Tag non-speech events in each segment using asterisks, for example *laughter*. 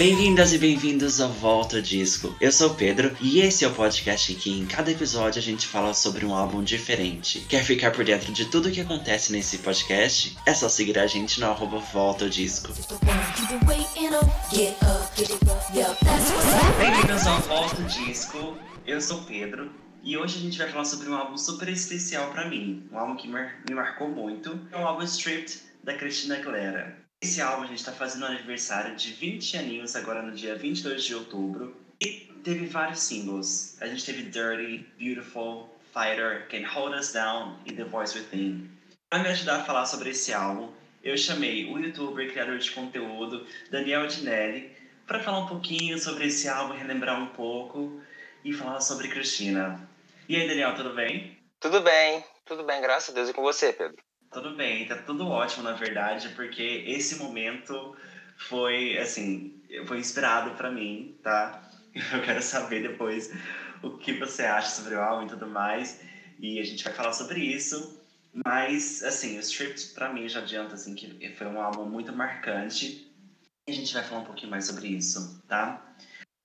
Bem-vindas e bem-vindos ao Volta Disco. Eu sou o Pedro e esse é o podcast em que em cada episódio a gente fala sobre um álbum diferente. Quer ficar por dentro de tudo o que acontece nesse podcast? É só seguir a gente no arroba Volta Disco. Bem-vindos ao Volta Disco. Eu sou o Pedro e hoje a gente vai falar sobre um álbum super especial para mim, um álbum que me marcou muito. É o álbum Stripped da Christina Aguilera. Esse álbum a gente está fazendo aniversário de 20 aninhos agora no dia 22 de outubro e teve vários singles. A gente teve Dirty, Beautiful, Fighter, Can Hold Us Down e The Voice Within. Para me ajudar a falar sobre esse álbum, eu chamei o youtuber e criador de conteúdo Daniel Dinelli para falar um pouquinho sobre esse álbum, relembrar um pouco e falar sobre Cristina. E aí, Daniel, tudo bem? Tudo bem, tudo bem, graças a Deus. E com você, Pedro? Tudo bem, tá tudo ótimo, na verdade, porque esse momento foi, assim, foi inspirado para mim, tá? *laughs* Eu quero saber depois o que você acha sobre o álbum e tudo mais, e a gente vai falar sobre isso. Mas, assim, o Stripped, pra mim, já adianta, assim, que foi um álbum muito marcante, e a gente vai falar um pouquinho mais sobre isso, tá?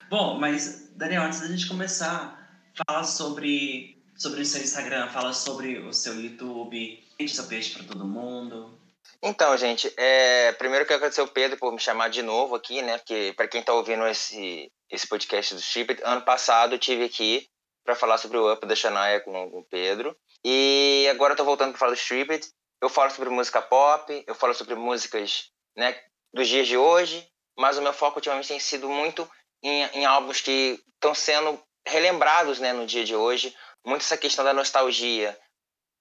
Bom, mas, Daniel, antes da gente começar, fala sobre, sobre o seu Instagram, fala sobre o seu YouTube, Seu peixe para todo mundo. Então, gente, é, primeiro eu quero agradecer o Pedro por me chamar de novo aqui, né? Porque para quem está ouvindo esse, esse podcast do Chip, ano passado eu tive aqui para falar sobre o Up da Shania com, o Pedro. E agora eu tô voltando para falar do Striped. Eu falo sobre música pop, eu falo sobre músicas né, dos dias de hoje, mas o meu foco ultimamente tem sido muito em, em álbuns que estão sendo relembrados né, no dia de hoje. Muito essa questão da nostalgia,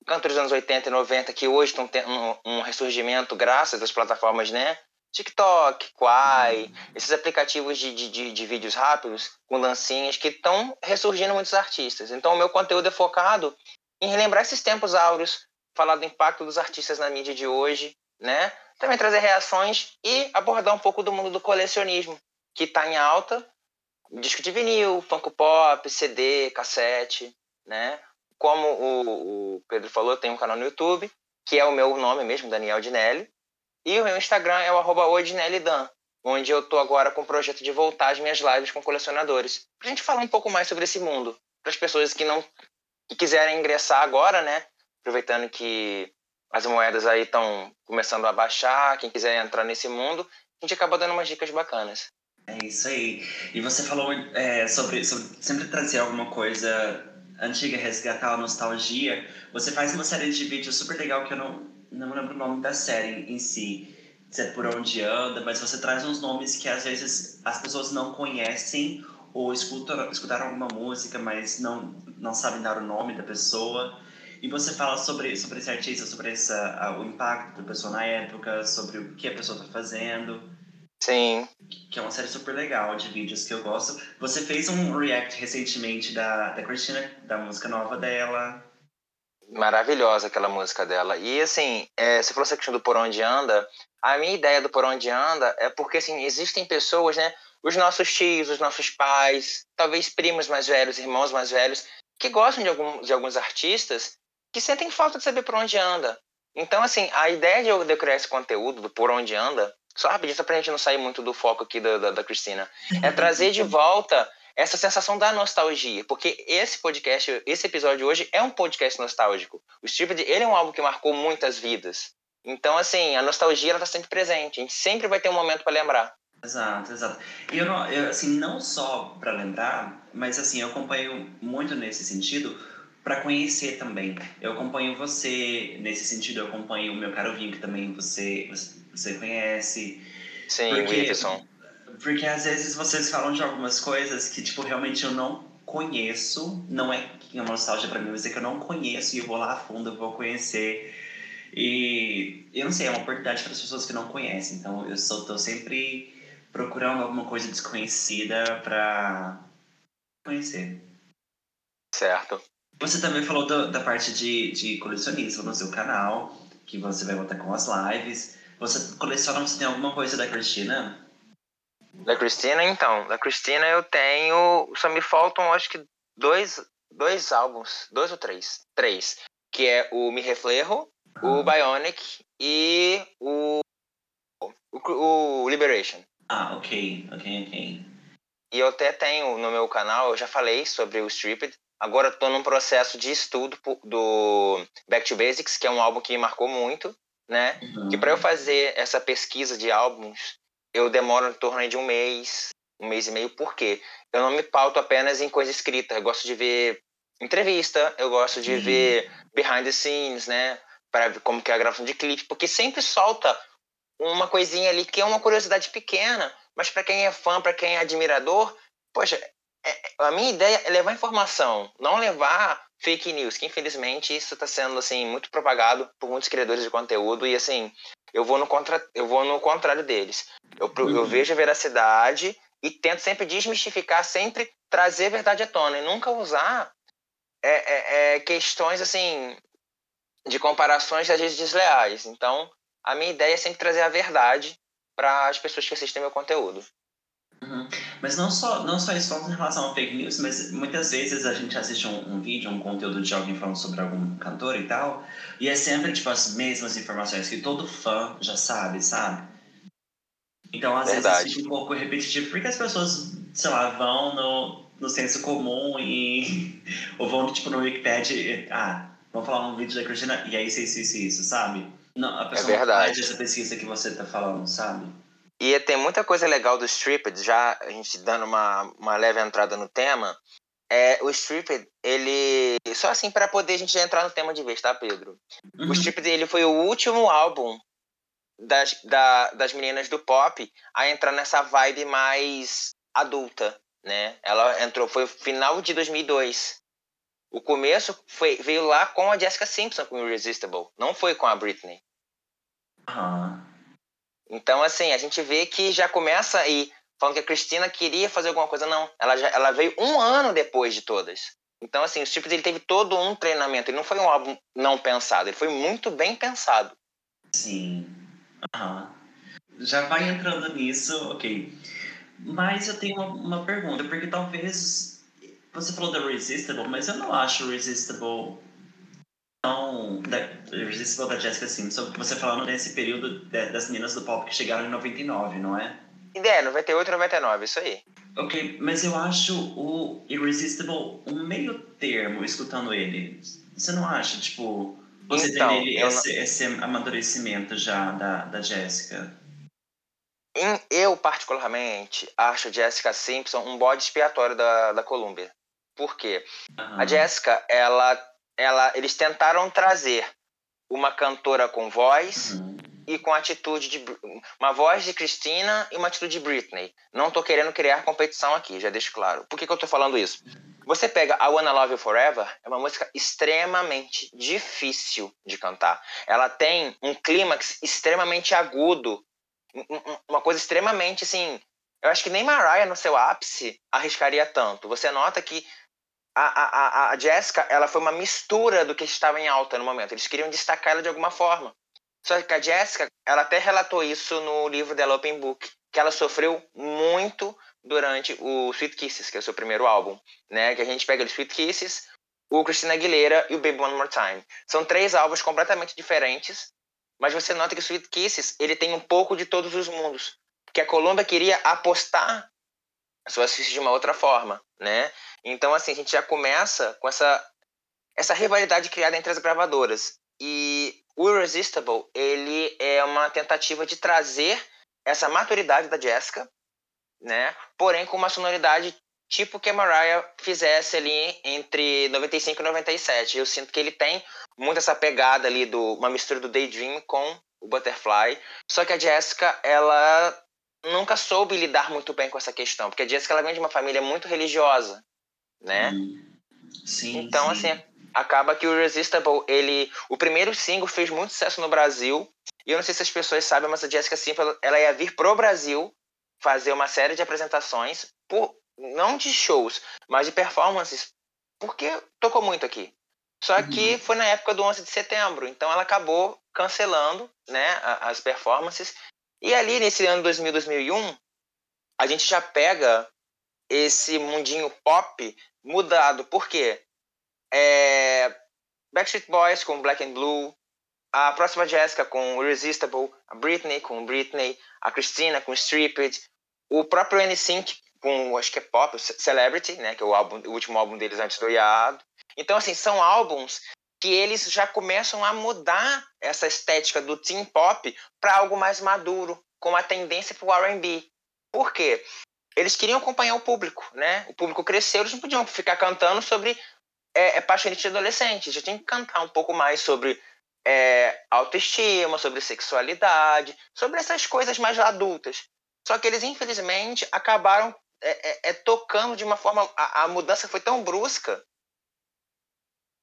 cantos dos anos 80 e 90 que hoje estão tendo um, ressurgimento graças às plataformas, né? TikTok, Quai, esses aplicativos de, de, de, vídeos rápidos com dancinhas que estão ressurgindo muitos artistas. Então, o meu conteúdo é focado em relembrar esses tempos áureos, falar do impacto dos artistas na mídia de hoje, né? Também trazer reações e abordar um pouco do mundo do colecionismo, que está em alta. Disco de vinil, funk pop, CD, cassete, né? Como o, o Pedro falou, tenho um canal no YouTube, que é o meu nome mesmo, Daniel Dinelli. E o meu Instagram é o arroba onde eu tô agora com o projeto de voltar as minhas lives com colecionadores. Pra gente falar um pouco mais sobre esse mundo. Para as pessoas que não que quiserem ingressar agora, né? Aproveitando que as moedas aí estão começando a baixar, quem quiser entrar nesse mundo, a gente acaba dando umas dicas bacanas. É isso aí. E você falou é, sobre, sobre sempre trazer alguma coisa antiga, resgatar a nostalgia, você faz uma série de vídeos super legal que eu não, não lembro o nome da série em si, é por onde anda, mas você traz uns nomes que às vezes as pessoas não conhecem ou escutam, escutaram alguma música, mas não, não sabem dar o nome da pessoa. E você fala sobre, sobre esse artista, sobre essa, o impacto da pessoa na época, sobre o que a pessoa está fazendo. Sim. Que é uma série super legal de vídeos que eu gosto. Você fez um react recentemente da, da Cristina, da música nova dela. Maravilhosa aquela música dela. E assim, é, você falou essa questão do Por Onde Anda. A minha ideia do Por Onde Anda é porque assim, existem pessoas, né? Os nossos tios, os nossos pais, talvez primos mais velhos, irmãos mais velhos, que gostam de, algum, de alguns artistas que sentem falta de saber por onde anda. Então, assim, a ideia de eu criar esse conteúdo do Por Onde Anda só rapidinho, só pra gente não sair muito do foco aqui da, da, da Cristina, é *laughs* trazer de volta essa sensação da nostalgia, porque esse podcast, esse episódio hoje é um podcast nostálgico. O Stupid, ele é um álbum que marcou muitas vidas. Então, assim, a nostalgia ela tá sempre presente. A gente sempre vai ter um momento para lembrar. Exato, exato. E eu, não, eu, assim, não só para lembrar, mas assim, eu acompanho muito nesse sentido para conhecer também. Eu acompanho você nesse sentido, eu acompanho o meu caro Vinho, que também você, você conhece. Sim, porque, o Whindersson. Porque às vezes vocês falam de algumas coisas que, tipo, realmente eu não conheço. Não é é uma nostalgia pra mim, mas é que eu não conheço e eu vou lá a fundo, eu vou conhecer. E eu não sei, é uma oportunidade para as pessoas que não conhecem. Então eu sou, tô sempre procurando alguma coisa desconhecida para conhecer. Certo. Você também falou do, da parte de, de colecionismo no seu canal, que você vai voltar com as lives. Você coleciona, você tem alguma coisa da Cristina? Da Cristina, então. Da Cristina eu tenho. Só me faltam, acho que, dois, dois álbuns. Dois ou três? Três. Que é o Me Reflejo, ah. o Bionic e o, o, o Liberation. Ah, ok, ok, ok. E eu até tenho no meu canal, eu já falei sobre o Stripped. Agora estou num processo de estudo do Back to Basics, que é um álbum que me marcou muito, né? Uhum. Que para eu fazer essa pesquisa de álbuns, eu demoro em torno de um mês, um mês e meio, por quê? Eu não me pauto apenas em coisa escrita. Eu gosto de ver entrevista, eu gosto de ver behind the scenes, né? Para ver como que é a gravação de clipe, porque sempre solta uma coisinha ali que é uma curiosidade pequena, mas para quem é fã, para quem é admirador, poxa, a minha ideia é levar informação, não levar fake news, que infelizmente isso está sendo assim muito propagado por muitos criadores de conteúdo e assim eu vou no contra, eu vou no contrário deles. Eu, eu uhum. vejo a veracidade e tento sempre desmistificar, sempre trazer a verdade à tona e nunca usar é, é, é, questões assim de comparações às vezes desleais. Então a minha ideia é sempre trazer a verdade para as pessoas que assistem meu conteúdo. Uhum. Mas não só, não só isso em relação ao fake news, mas muitas vezes a gente assiste um, um, vídeo, um conteúdo de alguém falando sobre algum cantor e tal, e é sempre tipo as mesmas informações que todo fã já sabe, sabe? Então às Verdade. vezes fica um pouco repetitivo, porque as pessoas, sei lá, vão no, no senso comum e. *laughs* ou vão tipo no Wikipedia e. Ah, vamos falar um vídeo da Cristina e é isso, isso, isso, isso, sabe? Não, a pessoa é verdade. não faz essa pesquisa que você tá falando, sabe? E tem muita coisa legal do Stripped, já a gente dando uma, uma leve entrada no tema. É, o Stripped, ele. Só assim para poder a gente entrar no tema de vez, tá, Pedro? Uhum. O Stripped, ele foi o último álbum das, da, das meninas do pop a entrar nessa vibe mais adulta, né? Ela entrou, foi o final de 2002. O começo foi, veio lá com a Jessica Simpson com Irresistible, não foi com a Britney. Ah. Então, assim, a gente vê que já começa aí falando que a Cristina queria fazer alguma coisa. Não, ela, já, ela veio um ano depois de todas. Então, assim, o Chips ele teve todo um treinamento. Ele não foi um álbum não pensado, ele foi muito bem pensado. Sim. Uhum. Já vai entrando nisso, ok. Mas eu tenho uma, uma pergunta, porque talvez você falou da Resistible, mas eu não acho Resistible tão. Da, Resistible da Jessica Simpson, que você falando nesse período de, das meninas do pop que chegaram em 99, não é? É, 98 99, isso aí. Ok, mas eu acho o Irresistible um meio termo escutando ele. Você não acha, tipo, você então, tem nele esse, não... esse amadurecimento já da, da Jessica? Eu, particularmente, acho Jessica Simpson um bode expiatório da, da Columbia. Por quê? Uhum. A Jessica, ela, ela, eles tentaram trazer uma cantora com voz uhum. e com atitude de uma voz de Christina e uma atitude de Britney. Não tô querendo criar competição aqui, já deixo claro. Por que, que eu tô falando isso? Você pega a Wanna Love You Forever, é uma música extremamente difícil de cantar. Ela tem um clímax extremamente agudo, uma coisa extremamente assim. Eu acho que nem Mariah no seu ápice arriscaria tanto. Você nota que a, a, a Jessica, ela foi uma mistura do que estava em alta no momento. Eles queriam destacar ela de alguma forma. Só que a Jessica, ela até relatou isso no livro dela, Open Book, que ela sofreu muito durante o Sweet Kisses, que é o seu primeiro álbum, né? Que a gente pega o Sweet Kisses, o Christina Aguilera e o Baby One More Time. São três álbuns completamente diferentes, mas você nota que o Sweet Kisses, ele tem um pouco de todos os mundos. Porque a Columbia queria apostar suas fichas de uma outra forma, né? Então, assim, a gente já começa com essa, essa rivalidade criada entre as gravadoras. E o Irresistible, ele é uma tentativa de trazer essa maturidade da Jessica, né? Porém, com uma sonoridade tipo que a Mariah fizesse ali entre 95 e 97. Eu sinto que ele tem muito essa pegada ali do uma mistura do Daydream com o Butterfly. Só que a Jessica, ela nunca soube lidar muito bem com essa questão, porque a Jessica ela vem de uma família muito religiosa né? Sim. Então, sim. assim, acaba que o Irresistible, ele. O primeiro single fez muito sucesso no Brasil. E eu não sei se as pessoas sabem, mas a Jessica Simpson ela ia vir pro Brasil fazer uma série de apresentações, por, não de shows, mas de performances, porque tocou muito aqui. Só que uhum. foi na época do 11 de setembro, então ela acabou cancelando né, as performances. E ali nesse ano 2000, 2001, a gente já pega esse mundinho pop mudado. Por quê? É, Backstreet Boys com Black and Blue, a próxima Jessica com Irresistible, a Britney com Britney, a Christina com Stripped, o próprio NSYNC com, acho que é pop, Celebrity, né, que é o, álbum, o último álbum deles antes do Iado. Então, assim, são álbuns que eles já começam a mudar essa estética do teen pop para algo mais maduro, com a tendência para o R&B. Por quê? Eles queriam acompanhar o público, né? O público cresceu, eles não podiam ficar cantando sobre é, é paixonite de adolescente, já tinha que cantar um pouco mais sobre é, autoestima, sobre sexualidade, sobre essas coisas mais adultas. Só que eles, infelizmente, acabaram é, é, é tocando de uma forma. A, a, mudança foi tão brusca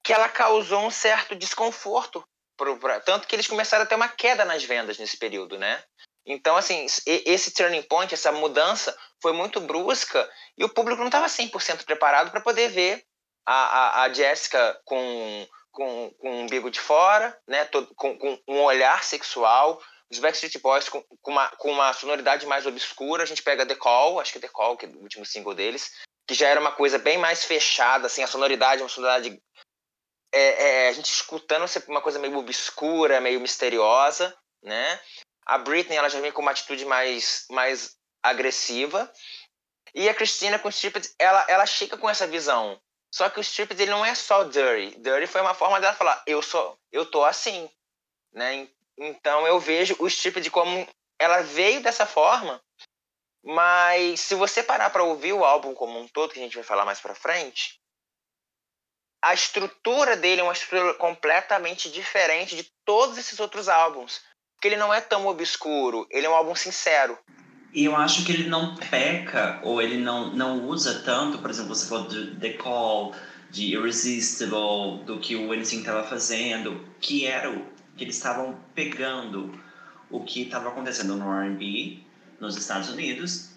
que ela causou um certo desconforto. Pro, pra, tanto que eles começaram a ter uma queda nas vendas nesse período, né? Então, assim, esse turning point, essa mudança foi muito brusca e o público não estava 100% preparado para poder ver a, a, a Jessica com, com, com um umbigo de fora, né, todo, com, com um olhar sexual, os Backstreet Boys com, com, uma, com uma sonoridade mais obscura, a gente pega The Call, acho que é The Call, que é o último single deles, que já era uma coisa bem mais fechada, assim, a sonoridade, uma sonoridade... É, é, a gente escutando uma coisa meio obscura, meio misteriosa, né? A Britney, ela já vem com uma atitude mais, mais agressiva. E a Christina com Stripped, ela, ela chega com essa visão. Só que o Stripped, ele não é só dirty. Dirty foi uma forma dela falar, eu sou, eu tô assim, né? Então eu vejo o Stripped como ela veio dessa forma, mas se você parar para ouvir o álbum como um todo, que a gente vai falar mais para frente, a estrutura dele é uma estrutura completamente diferente de todos esses outros álbuns. Porque ele não é tão obscuro, ele é um álbum sincero. E eu acho que ele não peca, ou ele não, não usa tanto, por exemplo, você falou de The Call, de Irresistible, do que o Anything estava fazendo, que era o que eles estavam pegando o que estava acontecendo no R&B nos Estados Unidos.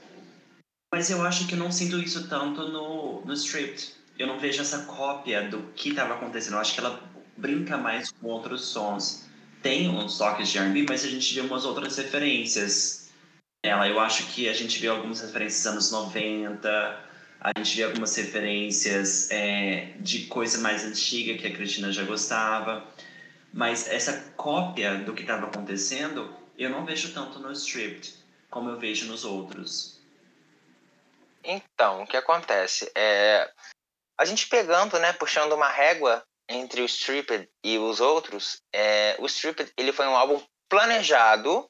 Mas eu acho que eu não sinto isso tanto no, no Stripped. Eu não vejo essa cópia do que estava acontecendo. Eu acho que ela brinca mais com outros sons. Tem uns toques de R&B, mas a gente vê umas outras referências nela. Eu acho que a gente vê algumas referências dos anos 90, a gente vê algumas referências é, de coisa mais antiga que a Cristina já gostava. Mas essa cópia do que estava acontecendo, eu não vejo tanto no Stripped como eu vejo nos outros. Então, o que acontece? É, a gente pegando, né, puxando uma régua entre o Stripped e os outros, é, o Stripped ele foi um álbum planejado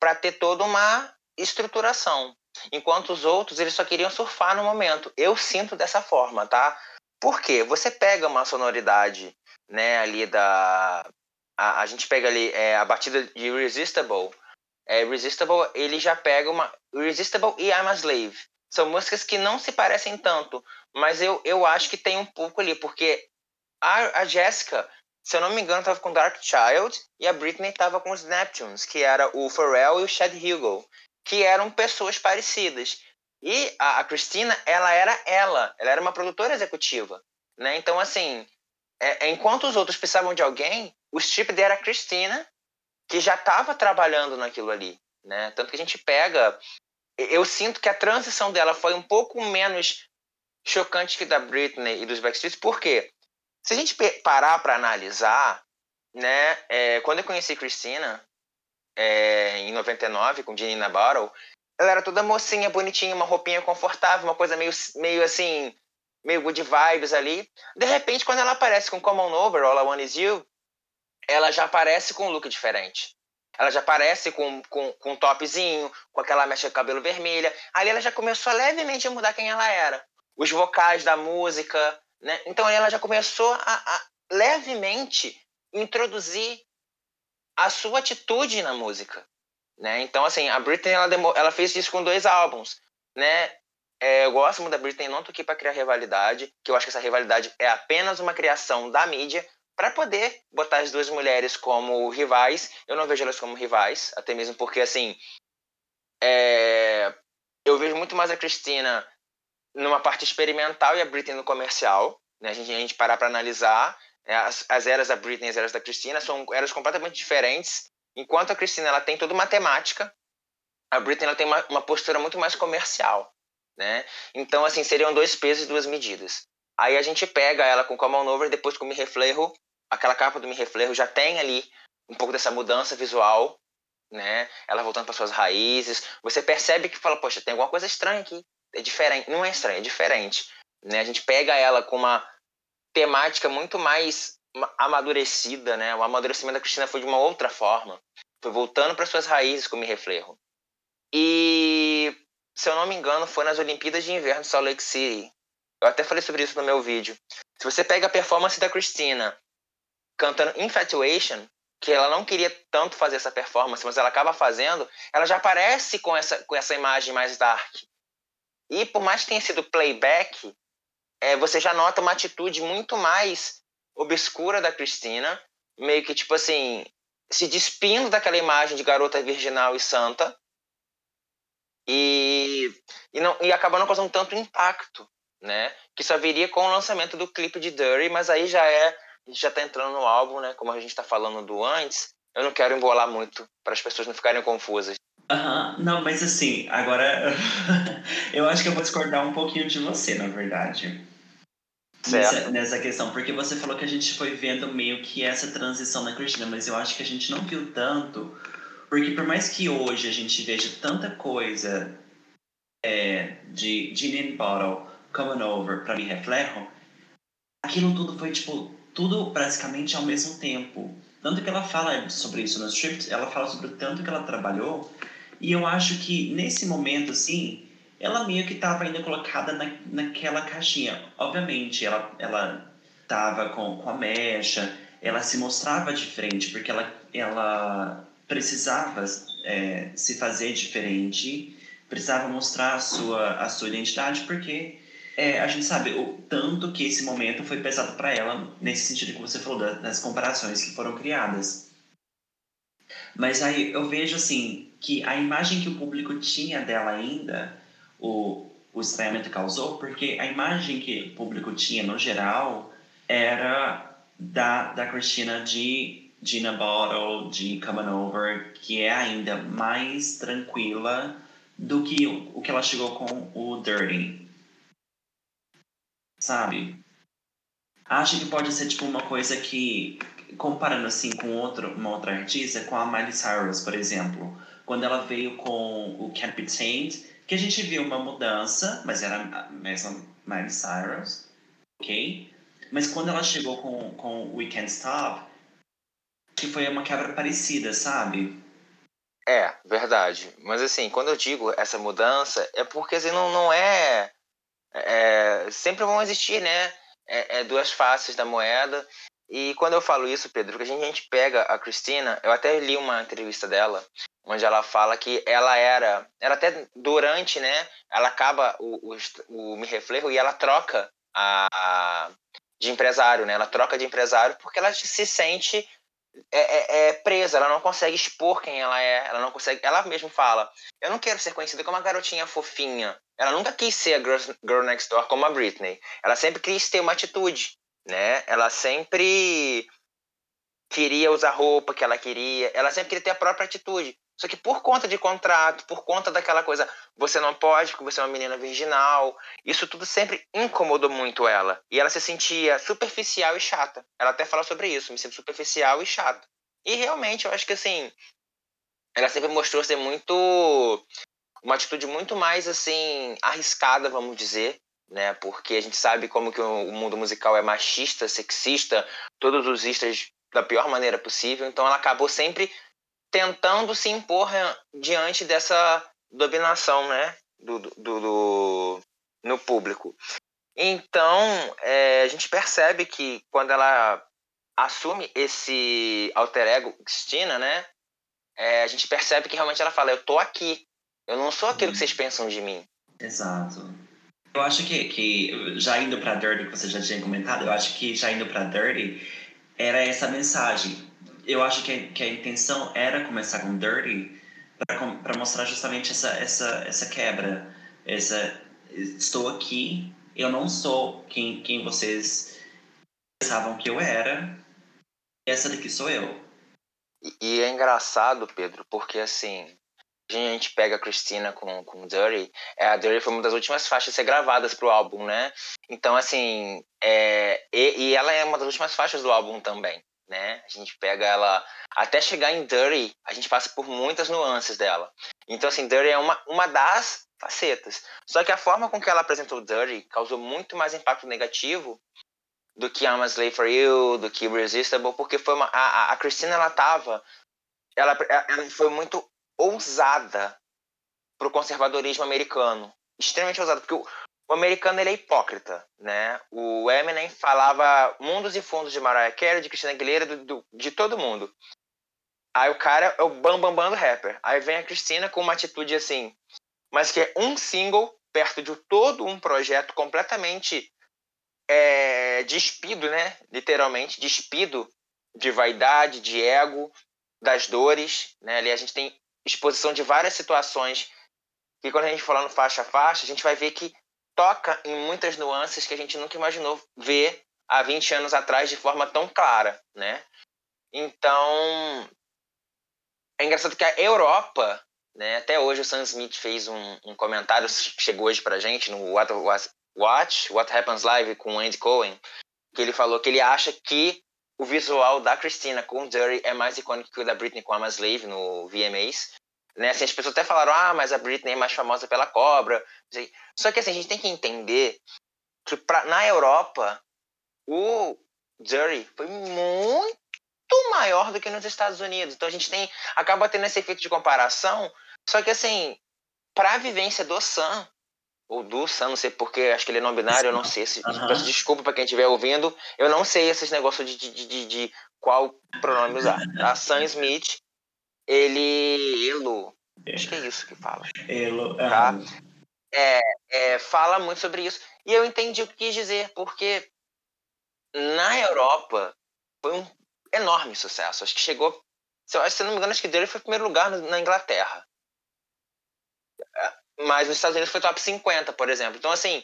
para ter toda uma estruturação, enquanto os outros eles só queriam surfar no momento. Eu sinto dessa forma, tá? Porque você pega uma sonoridade né, ali da... A, a gente pega ali é, a batida de Irresistible. É, Irresistible, ele já pega uma... Irresistible e I'm a Slave. São músicas que não se parecem tanto, mas eu, eu acho que tem um pouco ali, porque a, a Jessica, se eu não me engano, estava com Dark Child e a Britney estava com os Neptunes, que era o Pharrell e o Chad Hugo, que eram pessoas parecidas. E a, a Christina, ela era ela, ela era uma produtora executiva, né? Então, assim, é, é, enquanto os outros precisavam de alguém, o Strip era a Cristina, que já estava trabalhando naquilo ali. Né? Tanto que a gente pega. Eu sinto que a transição dela foi um pouco menos chocante que da Britney e dos Backstreet, por quê? Se a gente parar para analisar, né, é, quando eu conheci Cristina, é, em 99, com Janina Battle, ela era toda mocinha, bonitinha, uma roupinha confortável, uma coisa meio, meio assim, meio good vibes ali. De repente, quando ela aparece com Common Over, All I Want Is You, ela já aparece com um look diferente. Ela já aparece com, com, com um topzinho, com aquela mecha de cabelo vermelha. Ali ela já começou a levemente a mudar quem ela era. Os vocais da música, né? Então ela já começou a, a levemente introduzir a sua atitude na música, né? Então assim, a Britney ela, ela fez isso com dois álbuns, né? É, eu gosto muito da Britney, não tô aqui para criar rivalidade, que eu acho que essa rivalidade é apenas uma criação da mídia para poder botar as duas mulheres como rivais. Eu não vejo elas como rivais, até mesmo porque, assim, é... eu vejo muito mais a Cristina numa parte experimental e a Britney no comercial. Né? A, gente, a gente parar para analisar né? as, as eras da Britney e as eras da Cristina são eras completamente diferentes. Enquanto a Cristina ela tem toda uma temática, a Britney ela tem uma, uma postura muito mais comercial né? Então, assim, seriam dois pesos e duas medidas. Aí a gente pega ela com Common Over, depois com Mi Reflejo, aquela capa do Mi Reflejo já tem ali um pouco dessa mudança visual, né? Ela voltando para suas raízes. Você percebe que fala, poxa, tem alguma coisa estranha aqui. É diferente. Não é estranho, é diferente. Né? A gente pega ela com uma temática muito mais amadurecida, né? O amadurecimento da Cristina foi de uma outra forma. Foi voltando para suas raízes como me reflejo. E, se eu não me engano, foi nas Olimpíadas de Inverno de Salt Lake City. Eu até falei sobre isso no meu vídeo. Se você pega a performance da Cristina cantando Infatuation, que ela não queria tanto fazer essa performance, mas ela acaba fazendo, ela já aparece com essa, com essa imagem mais dark. E por mais que tenha sido playback, é, você já nota uma atitude muito mais obscura da Cristina, meio que tipo assim, se despindo daquela imagem de garota virginal e santa, e, e, não, e acabou não causando tanto impacto, né? Que só viria com o lançamento do clipe de Dirty, mas aí já é já está entrando no álbum, né? Como a gente está falando do antes, eu não quero embolar muito para as pessoas não ficarem confusas. Uhum. não, mas assim, agora eu acho que eu vou discordar um pouquinho de você, na verdade. Nessa, nessa, questão, porque você falou que a gente foi vendo meio que essa transição na Cristina, mas eu acho que a gente não viu tanto, porque por mais que hoje a gente veja tanta coisa é, de Gin and Bottle coming over para me reflejo, aquilo tudo foi tipo tudo praticamente ao mesmo tempo. Tanto que ela fala sobre isso no script, ela fala sobre o tanto que ela trabalhou, e eu acho que nesse momento, assim, ela meio que estava ainda colocada na, naquela caixinha. Obviamente, ela, ela com, com a mecha, ela se mostrava diferente, porque ela, ela precisava é, se fazer diferente, precisava mostrar a sua, a sua identidade, porque é, a gente sabe o tanto que esse momento foi pesado para ela, nesse sentido que você falou, das comparações que foram criadas. Mas aí eu vejo assim que a imagem que o público tinha dela ainda, o, o causou, porque a imagem que o público tinha no geral era da, da Cristina de Gina Bottle, de Coming Over, que é ainda mais tranquila do que o, o que ela chegou com o Dirty sabe? Acho que pode ser tipo uma coisa que, comparando assim com outro, uma outra artista, com a Miley Cyrus, por exemplo, quando ela veio com o Can't Be Tamed, que a gente viu uma mudança, mas era a mesma Miley Cyrus, ok? Mas quando ela chegou com, com We Can't Stop, que foi uma quebra parecida, sabe? É, verdade. Mas assim, quando eu digo essa mudança, é porque assim, não, não é é, sempre vão existir, né? É, é, duas faces da moeda. E quando eu falo isso, Pedro, que a gente, a gente pega a Cristina, eu até li uma entrevista dela, onde ela fala que ela era, ela até durante, né? Ela acaba o, o, o Me Reflejo e ela troca a, a, de empresário, né? Ela troca de empresário porque ela se sente é, é, é, presa, ela não consegue expor quem ela é, ela não consegue. Ela mesma fala: Eu não quero ser conhecida como uma garotinha fofinha. Ela nunca quis ser a girl, girl next door como a Britney. Ela sempre quis ter uma atitude, né? Ela sempre queria usar roupa que ela queria, ela sempre queria ter a própria atitude. Só que por conta de contrato, por conta daquela coisa, você não pode porque você é uma menina virginal, isso tudo sempre incomodou muito ela. E ela se sentia superficial e chata. Ela até fala sobre isso, me sinto superficial e chata. E realmente, eu acho que assim, ela sempre mostrou ser muito uma atitude muito mais assim arriscada, vamos dizer, né? Porque a gente sabe como que o mundo musical é machista, sexista, todos os istas da pior maneira possível. Então ela acabou sempre tentando se impor eh, diante dessa dominação, né, do, do, do no público. Então, é, a gente percebe que quando ela assume esse alter ego Cristina, né, é, a gente percebe que realmente ela fala, eu tô aqui, eu não sou aquilo que vocês pensam de mim. Exato. Eu acho que, que já indo para Dirty, que você já tinha comentado, eu acho que já indo para Dirty, era essa mensagem eu acho que a, que a intenção era começar com Dirty para mostrar justamente essa, essa, essa quebra. Essa, estou aqui, eu não sou quem, quem vocês pensavam que eu era, essa daqui sou eu. E, e é engraçado, Pedro, porque assim, a gente pega a Cristina com, com Dirty, é, a Dirty foi uma das últimas faixas a ser gravadas pro álbum, né? Então, assim, é, e, e ela é uma das últimas faixas do álbum também. Né? A gente pega ela até chegar em Dirty, a gente passa por muitas nuances dela. Então, assim, Dirty é uma, uma das facetas. Só que a forma com que ela apresentou Dirty causou muito mais impacto negativo do que I'm a Slave for You, do que Irresistible, porque foi uma, a, a Christina, ela tava, ela, ela foi muito ousada pro conservadorismo americano. Extremamente ousada, porque o, o americano ele é hipócrita, né? O Eminem falava mundos e fundos de Mariah Carey, de Christina Aguilera, do, do, de todo mundo. Aí o cara é o bam bam bam do rapper. Aí vem a Cristina com uma atitude assim, mas que é um single perto de todo um projeto completamente é, despido, né? Literalmente despido de vaidade, de ego, das dores, né? Ali a gente tem exposição de várias situações que quando a gente fala no faixa a faixa, a gente vai ver que toca em muitas nuances que a gente nunca imaginou ver há 20 anos atrás de forma tão clara, né? Então, é engraçado que a Europa, né, até hoje o Sam Smith fez um, um comentário, chegou hoje pra gente no What, What, Watch, What Happens Live com Andy Cohen, que ele falou que ele acha que o visual da Christina com Dirty é mais icônico que o da Britney com a Slave no VMAs, né? Assim, as pessoas até falaram, ah, mas a Britney é mais famosa pela cobra. Só que assim, a gente tem que entender que pra, na Europa o Jury foi muito maior do que nos Estados Unidos. Então a gente tem acaba tendo esse efeito de comparação. Só que assim, para a vivência do Sam, ou do Sam, não sei porque, acho que ele é não binário, eu não sei. Se, uhum. Peço desculpa para quem estiver ouvindo, eu não sei esses negócios de, de, de, de qual pronome usar. A Sam Smith ele. Elo. É. Acho que é isso que fala. Elo. Tá? É, é, fala muito sobre isso. E eu entendi o que quis dizer, porque na Europa foi um enorme sucesso. Acho que chegou. Se eu não me engano, acho que dele foi primeiro lugar na Inglaterra. Mas nos Estados Unidos foi top 50, por exemplo. Então, assim,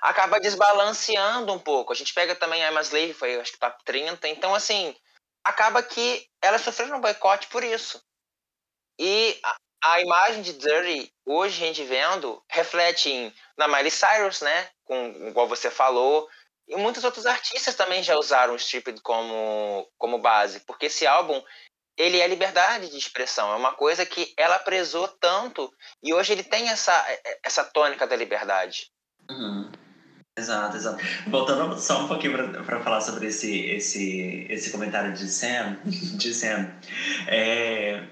acaba desbalanceando um pouco. A gente pega também a Emma Slave, foi acho que top 30. Então, assim, acaba que ela sofreu um boicote por isso. E a, a, imagem de Dirty, hoje a gente vendo, reflete em, na Miley Cyrus, né? Com, igual você falou. E muitos outros artistas também já usaram o Stripped como, como base. Porque esse álbum, ele é liberdade de expressão. É uma coisa que ela prezou tanto. E hoje ele tem essa, essa tônica da liberdade. Uhum. Exato, exato. Voltando só um pouquinho para falar sobre esse, esse, esse comentário de Sam, *laughs* de Sam é,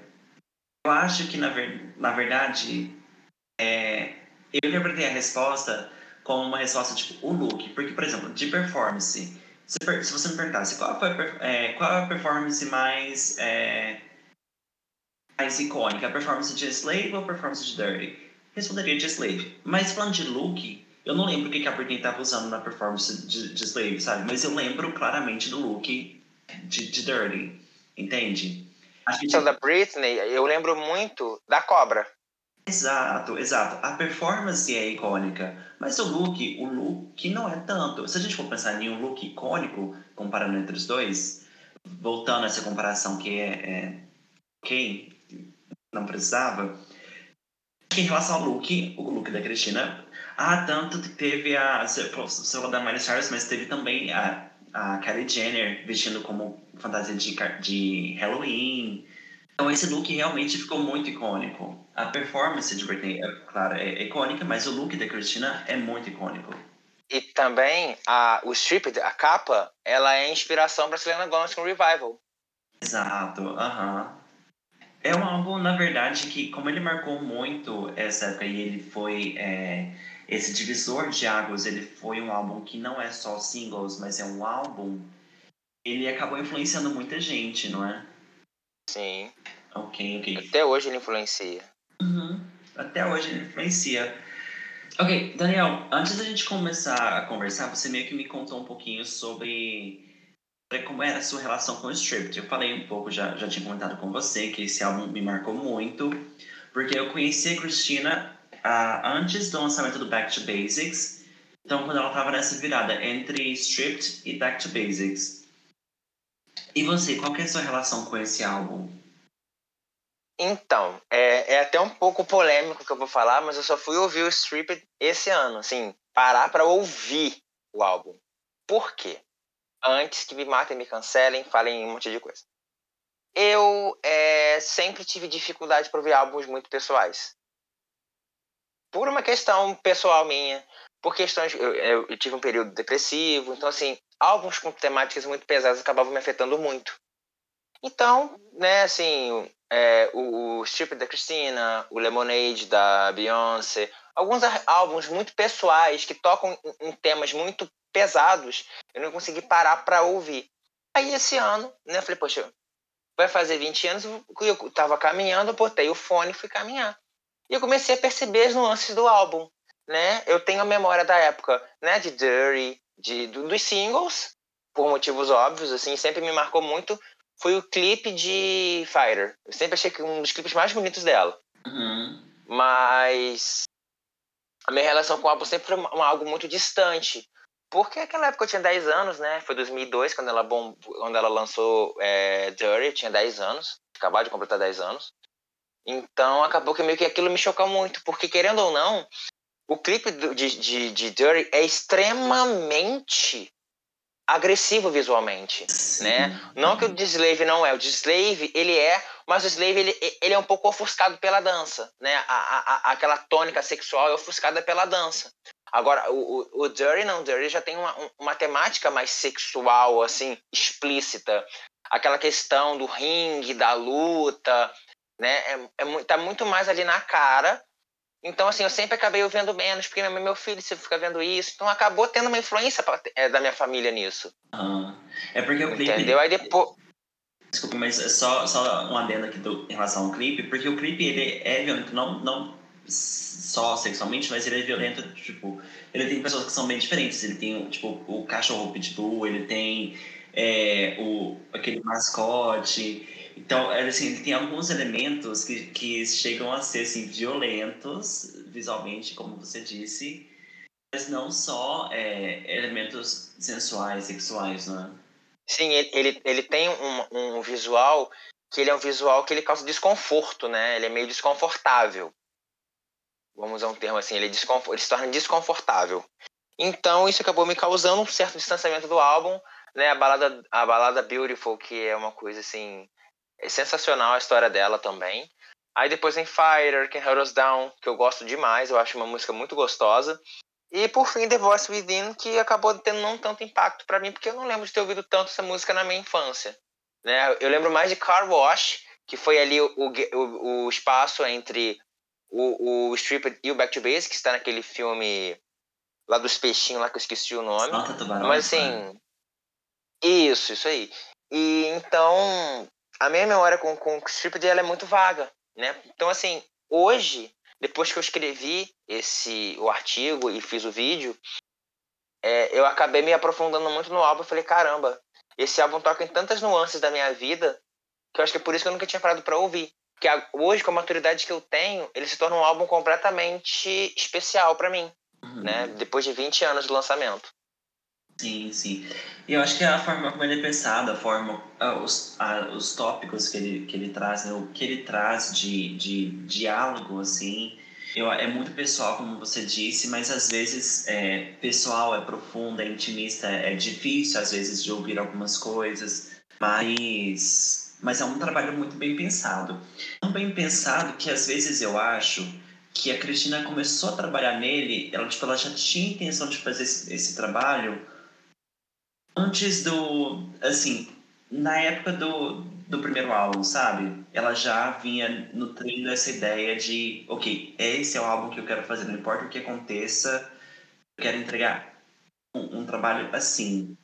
eu acho que, na, ver, na verdade, é, eu interpretei a resposta como uma resposta tipo o look. Porque, por exemplo, de performance, se, se você me perguntasse qual, foi, é, qual é a performance mais, é, mais icônica, a performance de Slave ou a performance de Dirty? Responderia de Slave. Mas falando de look, eu não lembro o que a Britney estava usando na performance de, de Slave, sabe? Mas eu lembro claramente do look de, de Dirty, entende? Que então, da Britney, eu lembro muito da Cobra. Exato, exato. A performance é icônica, mas o look, o look não é tanto. Se a gente for pensar em um look icônico, comparando entre os dois, voltando a essa comparação que é, é ok, não precisava, em relação ao look, o look da Cristina ah, tanto que teve a. Você falou da Miley Cyrus, mas teve também a, a Kylie Jenner vestindo como fantasia de, de Halloween. Então esse look realmente ficou muito icônico. A performance de Britney, é, claro, é icônica, mas o look da Christina é muito icônico. E também a, o strip, a capa, ela é inspiração para Selena Gomez com Revival. Exato, aham. Uh -huh. É um álbum, na verdade, que como ele marcou muito essa época e ele foi é, esse divisor de águas, ele foi um álbum que não é só singles, mas é um álbum. Ele acabou influenciando muita gente, não é? Sim. Ok, ok. Até hoje ele influencia. Uhum. Até hoje ele influencia. Ok, Daniel, antes da gente começar a conversar, você meio que me contou um pouquinho sobre, como era a sua relação com o Stripped. Eu falei um pouco, já, já tinha comentado com você, que esse álbum me marcou muito, porque eu conheci a Cristina uh, antes do lançamento do Back to Basics. Então, quando ela estava nessa virada entre Stripped e Back to Basics. E você, qual que é a sua relação com esse álbum? Então, é, é até um pouco polêmico que eu vou falar, mas eu só fui ouvir o Stripped esse ano, assim, parar para ouvir o álbum. Por quê? antes que me matem, me cancelem, falem um monte de coisa. Eu é, sempre tive dificuldade para ouvir álbuns muito pessoais. Por uma questão pessoal minha, por questões. Eu, eu, tive um período depressivo, então, assim, álbuns com temáticas muito pesadas acabavam me afetando muito. Então, né, assim, é, o, o Strip da Christina, o Lemonade da Beyoncé, alguns álbuns muito pessoais que tocam em, em temas muito pesados, eu não consegui parar para ouvir. Aí esse ano, né, eu falei, poxa, vai fazer 20 anos, eu tava caminhando, eu botei o fone e fui caminhar. E eu comecei a perceber as nuances do álbum, né? Eu tenho a memória da época, né, de Dirty, de, dos singles, por motivos óbvios, assim, sempre me marcou muito foi o clipe de Fighter. Eu sempre achei que um dos clipes mais bonitos dela. Uhum. Mas a minha relação com o álbum sempre foi um, algo muito distante. Porque naquela época eu tinha 10 anos, né? Foi 2002 quando ela, bom, quando ela lançou é, Dirty, eu tinha 10 anos. Acabava de completar 10 anos. Então acabou que meio que aquilo me chocou muito. Porque querendo ou não, o clipe de, de, de Dirty é extremamente agressivo visualmente, Sim. né? Não que o Slave não é, o Slave ele é, mas o Slave ele, ele é um pouco ofuscado pela dança, né? A, a, aquela tônica sexual é ofuscada pela dança. Agora, o, o, o Dirty não, o Dirty já tem uma, uma temática mais sexual, assim, explícita. Aquela questão do ringue, da luta, né? É, é, tá muito mais ali na cara então, assim, eu sempre acabei ouvindo menos, porque meu filho se fica vendo isso. Então, acabou tendo uma influência pra, é, da minha família nisso. Ah, é porque o clipe... Entendeu? Aí depois... Desculpa, mas é só, só um adendo aqui do, em relação ao clipe, porque o clipe, ele é violento, não, não só sexualmente, mas ele é violento, tipo... Ele tem pessoas que são bem diferentes. Ele tem, tipo, o cachorro pitbull, ele tem é, o, aquele mascote... Então, assim, ele tem alguns elementos que, que chegam a ser assim, violentos visualmente, como você disse, mas não só é, elementos sensuais, sexuais, né? Sim, ele, ele, ele tem um, um visual que ele é um visual que ele causa desconforto, né? Ele é meio desconfortável. Vamos usar um termo assim, ele, é ele se torna desconfortável. Então, isso acabou me causando um certo distanciamento do álbum, né? A balada, a balada Beautiful, que é uma coisa assim é sensacional a história dela também. Aí depois tem Fire, Can Hold Us Down, que eu gosto demais, eu acho uma música muito gostosa. E por fim, The Voice Within, que acabou tendo não tanto impacto para mim, porque eu não lembro de ter ouvido tanto essa música na minha infância. Né? Eu lembro mais de Car Wash, que foi ali o, o, o espaço entre o, o Strip e o Back to Base, que está naquele filme lá dos peixinhos lá que eu esqueci o nome. Mas assim. Né? Isso, isso aí. E então, a minha memória com, com o Stripped ela é muito vaga, né? Então, assim, hoje, depois que eu escrevi esse o artigo e fiz o vídeo, é, eu acabei me aprofundando muito no álbum e falei, caramba, esse álbum toca em tantas nuances da minha vida que eu acho que é por isso que eu nunca tinha parado para ouvir. Porque hoje, com a maturidade que eu tenho, ele se torna um álbum completamente especial para mim, uhum. né? Depois de 20 anos de lançamento. Sim, sim. E eu acho que a forma como ele é pensado, a forma, os, a, os tópicos que ele, que ele traz, né, o que ele traz de, de diálogo, assim, eu, é muito pessoal, como você disse, mas às vezes é pessoal, é profundo, é intimista, é difícil às vezes de ouvir algumas coisas, mas, mas é um trabalho muito bem pensado. Tão bem pensado que às vezes eu acho que a Cristina começou a trabalhar nele, ela, tipo, ela já tinha intenção de fazer esse, esse trabalho antes do. Assim, na época do, do primeiro álbum, sabe? Ela já vinha nutrindo essa ideia de: ok, esse é o álbum que eu quero fazer, não importa o que aconteça, eu quero entregar um, um trabalho assim.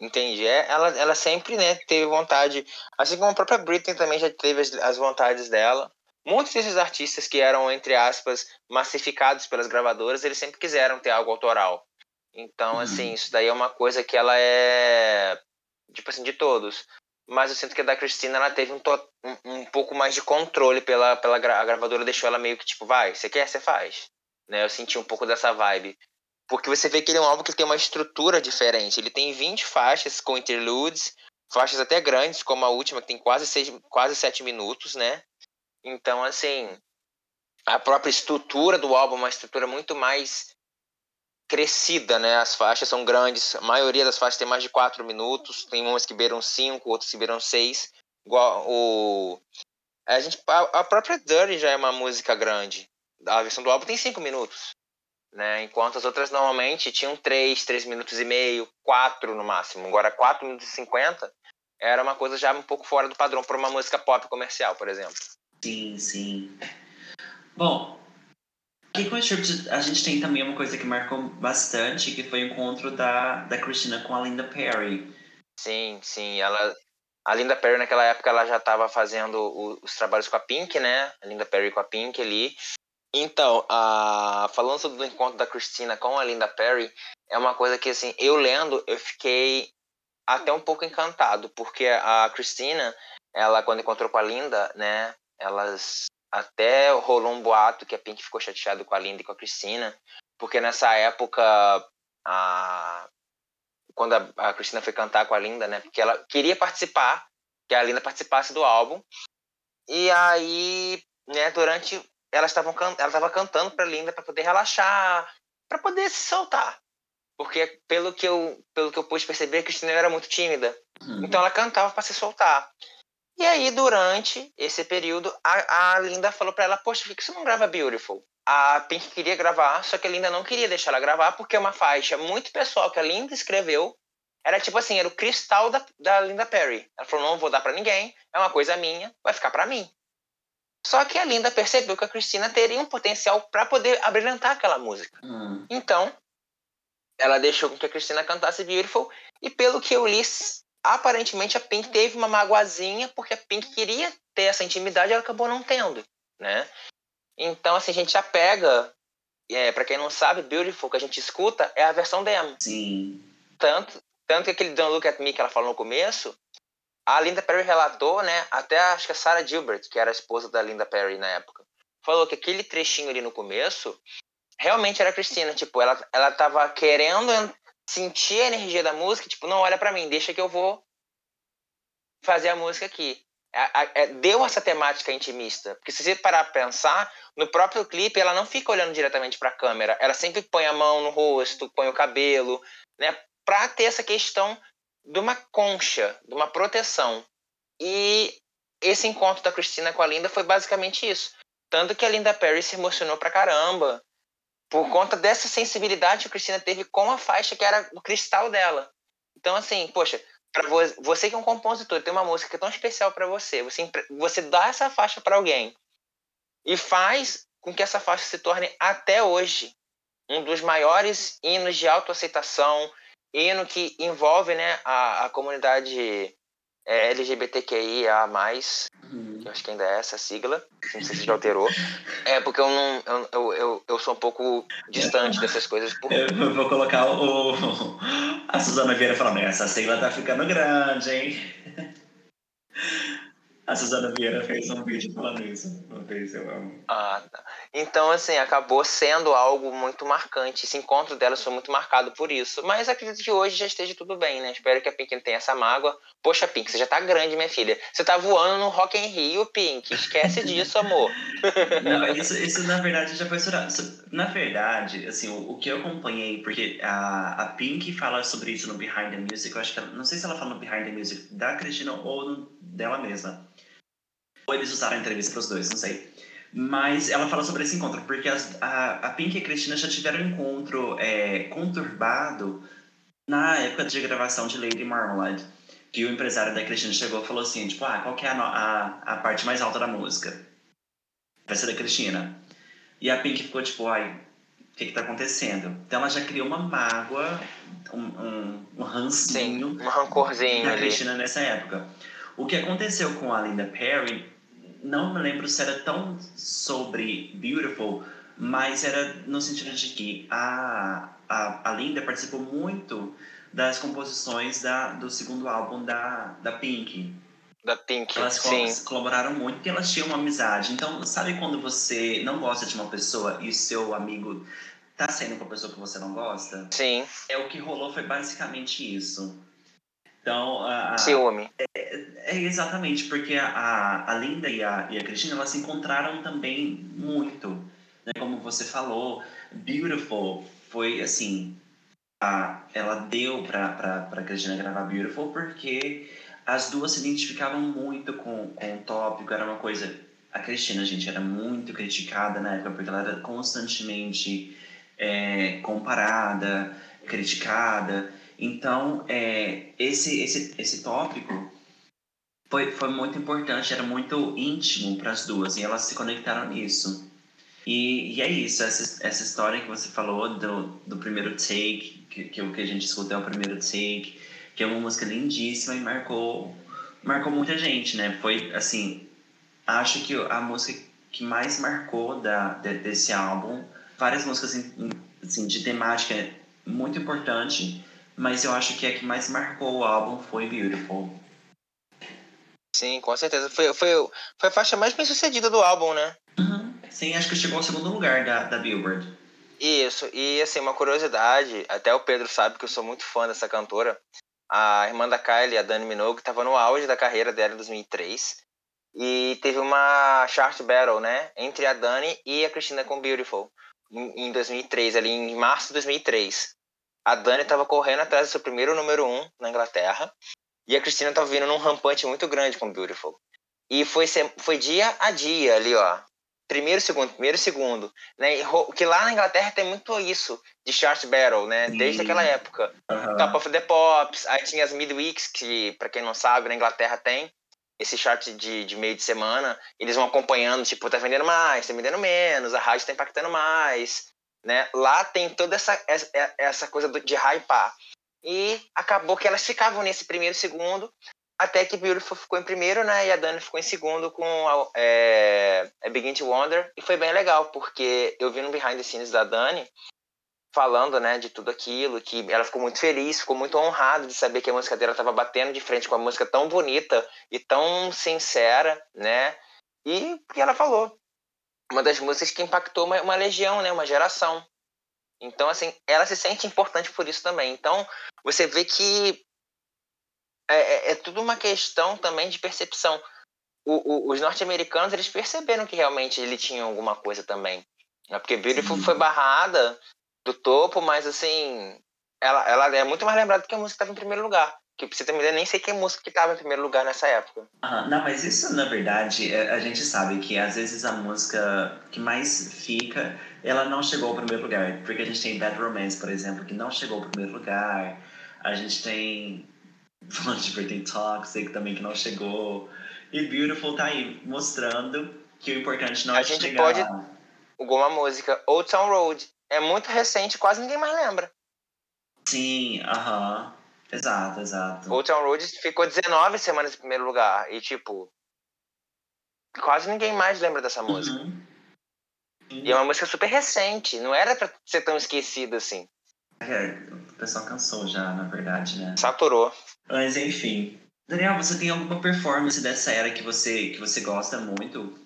Entendi. É, ela, ela sempre né, teve vontade, assim como a própria Britney também já teve as, as vontades dela. Muitos desses artistas que eram, entre aspas, massificados pelas gravadoras, eles sempre quiseram ter algo autoral. Então, uhum. assim, isso daí é uma coisa que ela é, tipo assim, de todos. Mas eu sinto que a da Cristina, ela teve um, um, um pouco mais de controle pela, pela gra a gravadora, deixou ela meio que tipo, vai, você quer, você faz. Né? Eu senti um pouco dessa vibe. Porque você vê que ele é um álbum que tem uma estrutura diferente. Ele tem 20 faixas com interludes, faixas até grandes, como a última, que tem quase, seis, quase 7 minutos, né? Então, assim, a própria estrutura do álbum é uma estrutura muito mais crescida, né? As faixas são grandes, a maioria das faixas tem mais de 4 minutos, tem umas que beiram 5, outras que beiram 6. Igual o. A, gente, a, a própria Dirty já é uma música grande. A versão do álbum tem 5 minutos. Né? Enquanto as outras normalmente tinham 3, 3 minutos e meio, 4 no máximo. Agora 4 minutos e 50 era uma coisa já um pouco fora do padrão para uma música pop comercial, por exemplo. Sim, sim. Bom, aqui com a a gente tem também uma coisa que marcou bastante, que foi o encontro da, da Christina com a Linda Perry. Sim, sim. Ela, a Linda Perry naquela época ela já estava fazendo os trabalhos com a Pink, né? A Linda Perry com a Pink ali. Então, a, falando sobre o encontro da Christina com a Linda Perry, é uma coisa que assim, eu lendo, eu fiquei até um pouco encantado, porque a Christina, ela quando encontrou com a Linda, né, elas até rolou um boato que a Pink ficou chateada com a Linda e com a Christina, porque nessa época a quando a, a Christina foi cantar com a Linda, né, porque ela queria participar, que a Linda participasse do álbum. E aí, né, durante elas estavam ela estava cantando para Linda para poder relaxar, para poder se soltar. Porque pelo que eu, pelo que eu pude perceber, a Cristina era muito tímida. Uhum. Então ela cantava para se soltar. E aí, durante esse período, a, a Linda falou para ela: Poxa, por que você não grava Beautiful? A Pink queria gravar, só que a Linda não queria deixar ela gravar, porque é uma faixa muito pessoal que a Linda escreveu. Era tipo assim: era o cristal da, da Linda Perry. Ela falou: Não vou dar para ninguém, é uma coisa minha, vai ficar para mim. Só que a Linda percebeu que a Cristina teria um potencial para poder abrilhantar aquela música. Uhum. Então, ela deixou que a Cristina cantasse Beautiful. E pelo que eu li, aparentemente a Pink teve uma magoazinha, porque a Pink queria ter essa intimidade e ela acabou não tendo, né? Então, assim, a gente já pega. É, para quem não sabe, Beautiful que a gente escuta é a versão demo. Sim. Tanto, tanto que aquele Don't Look At Me que ela falou no começo, a Linda Perry relatou, né? Até acho que a Sarah Gilbert, que era a esposa da Linda Perry na época, falou que aquele trechinho ali no começo realmente era a Cristina. Tipo, ela, ela tava querendo sentir a energia da música, tipo, não olha para mim, deixa que eu vou fazer a música aqui. É, é, deu essa temática intimista. Porque se você parar pra pensar, no próprio clipe ela não fica olhando diretamente para a câmera. Ela sempre põe a mão no rosto, põe o cabelo, né? Pra ter essa questão de uma concha, de uma proteção. E esse encontro da Cristina com a Linda foi basicamente isso. Tanto que a Linda Perry se emocionou pra caramba por conta dessa sensibilidade que a Cristina teve com a faixa que era o cristal dela. Então, assim, poxa, para você que é um compositor, tem uma música é tão especial para você, você, você dá essa faixa para alguém e faz com que essa faixa se torne até hoje um dos maiores hinos de autoaceitação, hino que envolve né, a, a comunidade é, LGBTQIA+, uhum. que eu acho que ainda é essa sigla, não sei se já alterou. É, porque eu não eu, eu, eu, eu sou um pouco distante dessas coisas. Por... Eu vou colocar o, a Suzana Vieira falando, essa sigla tá ficando grande, hein? A Suzana Vieira fez um vídeo falando isso. Uma vez eu amo. Ah, tá. Então, assim, acabou sendo algo muito marcante. Esse encontro delas foi muito marcado por isso. Mas acredito que hoje já esteja tudo bem, né? Espero que a Pink não tenha essa mágoa. Poxa, Pink, você já tá grande, minha filha. Você tá voando no Rock in Rio, Pink. Esquece disso, amor. *laughs* Não, isso, isso na verdade já foi estourado. Na verdade, assim, o, o, que eu acompanhei, porque a, a Pink fala sobre isso no Behind the Music, eu acho que ela, não sei se ela fala no Behind the Music da Cristina ou no, dela mesma ou eles usaram a entrevista para os dois, não sei. Mas ela fala sobre esse encontro, porque as, a, a Pink e a Cristina já tiveram um encontro é, conturbado na época de gravação de Lady Marmalade. Que o empresário da Cristina chegou e falou assim, tipo, ah, qual que é a, a, a parte mais alta da música? Vai ser da Cristina. E a Pink ficou tipo, ai, o que que tá acontecendo? Então ela já criou uma mágoa, um, um, um rancinho. Sim, um rancorzinho da Cristina nessa época. O que aconteceu com a Linda Perry não me lembro se era tão sobre Beautiful, mas era no sentido de que a, a, a Linda participou muito das composições da, do segundo álbum da, da Pink. Da Pink, elas sim. colaboraram muito porque elas tinham uma amizade. Então, sabe quando você não gosta de uma pessoa e o seu amigo tá saindo com a pessoa que você não gosta? Sim. É o que rolou foi basicamente isso. Então, a, Ciúme. É, é, exatamente, porque a, a Linda e a, e a Cristina, elas se encontraram também muito. Né? Como você falou, Beautiful foi assim, a, ela deu para para Cristina gravar Beautiful porque as duas se identificavam muito com, com o tópico, era uma coisa a Cristina, gente, era muito criticada na época porque ela era constantemente é, comparada, criticada. Então, é, esse, esse, esse tópico foi, foi muito importante, era muito íntimo para as duas e elas se conectaram nisso. E, e é isso, essa, essa história que você falou do, do primeiro take, que, o que a gente escuta é o primeiro take, que é uma música lindíssima e marcou, marcou muita gente, né? Foi, assim, acho que a música que mais marcou da, de, desse álbum, várias músicas assim, de temática muito importante, mas eu acho que a que mais marcou o álbum foi Beautiful. Sim, com certeza. Foi, foi, foi a faixa mais bem sucedida do álbum, né? Uhum. Sim, acho que chegou ao segundo lugar da, da Billboard. Isso, e assim, uma curiosidade, até o Pedro sabe que eu sou muito fã dessa cantora. A irmã da Kylie, a Dani Minogue, estava no auge da carreira dela em 2003. E teve uma chart battle, né? Entre a Dani e a Christina com Beautiful. Em, em 2003, ali em março de 2003. A Dani estava correndo atrás do seu primeiro número um na Inglaterra. E a Cristina estava vindo num rampante muito grande com Beautiful. E foi, foi dia a dia ali, ó. Primeiro, segundo, primeiro, segundo. Né? Que lá na Inglaterra tem muito isso de chart battle, né? Desde aquela época. Uhum. Top of the Pops, aí tinha as midweeks, que, para quem não sabe, na Inglaterra tem esse chart de, de meio de semana, eles vão acompanhando, tipo, tá vendendo mais, tá vendendo menos, a rádio tá impactando mais, né? Lá tem toda essa, essa, essa coisa de hypar. E acabou que elas ficavam nesse primeiro segundo, até que Beautiful ficou em primeiro, né? E a Dani ficou em segundo com a, é, a Begin to Wonder. E foi bem legal, porque eu vi no behind the scenes da Dani falando, né, de tudo aquilo, que ela ficou muito feliz, ficou muito honrada de saber que a música dela estava batendo de frente com uma música tão bonita e tão sincera, né? E que ela falou, uma das músicas que impactou uma, uma legião, né, uma geração. Então, assim, ela se sente importante por isso também. Então, você vê que é, é, é tudo uma questão também de percepção. O, o, os norte-americanos, eles perceberam que realmente ele tinha alguma coisa também. Né? Porque Beautiful Sim. foi barrada do topo, mas assim, ela, ela é muito mais lembrada que a música estava em primeiro lugar. Que pra você ter uma ideia, nem sei que música que estava em primeiro lugar nessa época. Ah, não, mas isso, na verdade, é, a gente sabe que às vezes a música que mais fica, ela não chegou ao primeiro lugar. Porque a gente tem Bad Romance, por exemplo, que não chegou ao primeiro lugar. A gente tem *laughs* Falando tem Toxic também, que não chegou. E Beautiful tá aí, mostrando que o importante não a é gente chegar pode alguma música Old Town Road é muito recente, quase ninguém mais lembra. Sim, aham. Uh -huh. Exato, exato. Old Town Road ficou 19 semanas em primeiro lugar. E, tipo, quase ninguém mais lembra dessa música. Uhum. E é uma música super recente. Não era pra ser tão esquecida assim. É, o pessoal cansou já, na verdade, né? Saturou. Mas, enfim. Daniel, você tem alguma performance dessa era que você, que você gosta muito?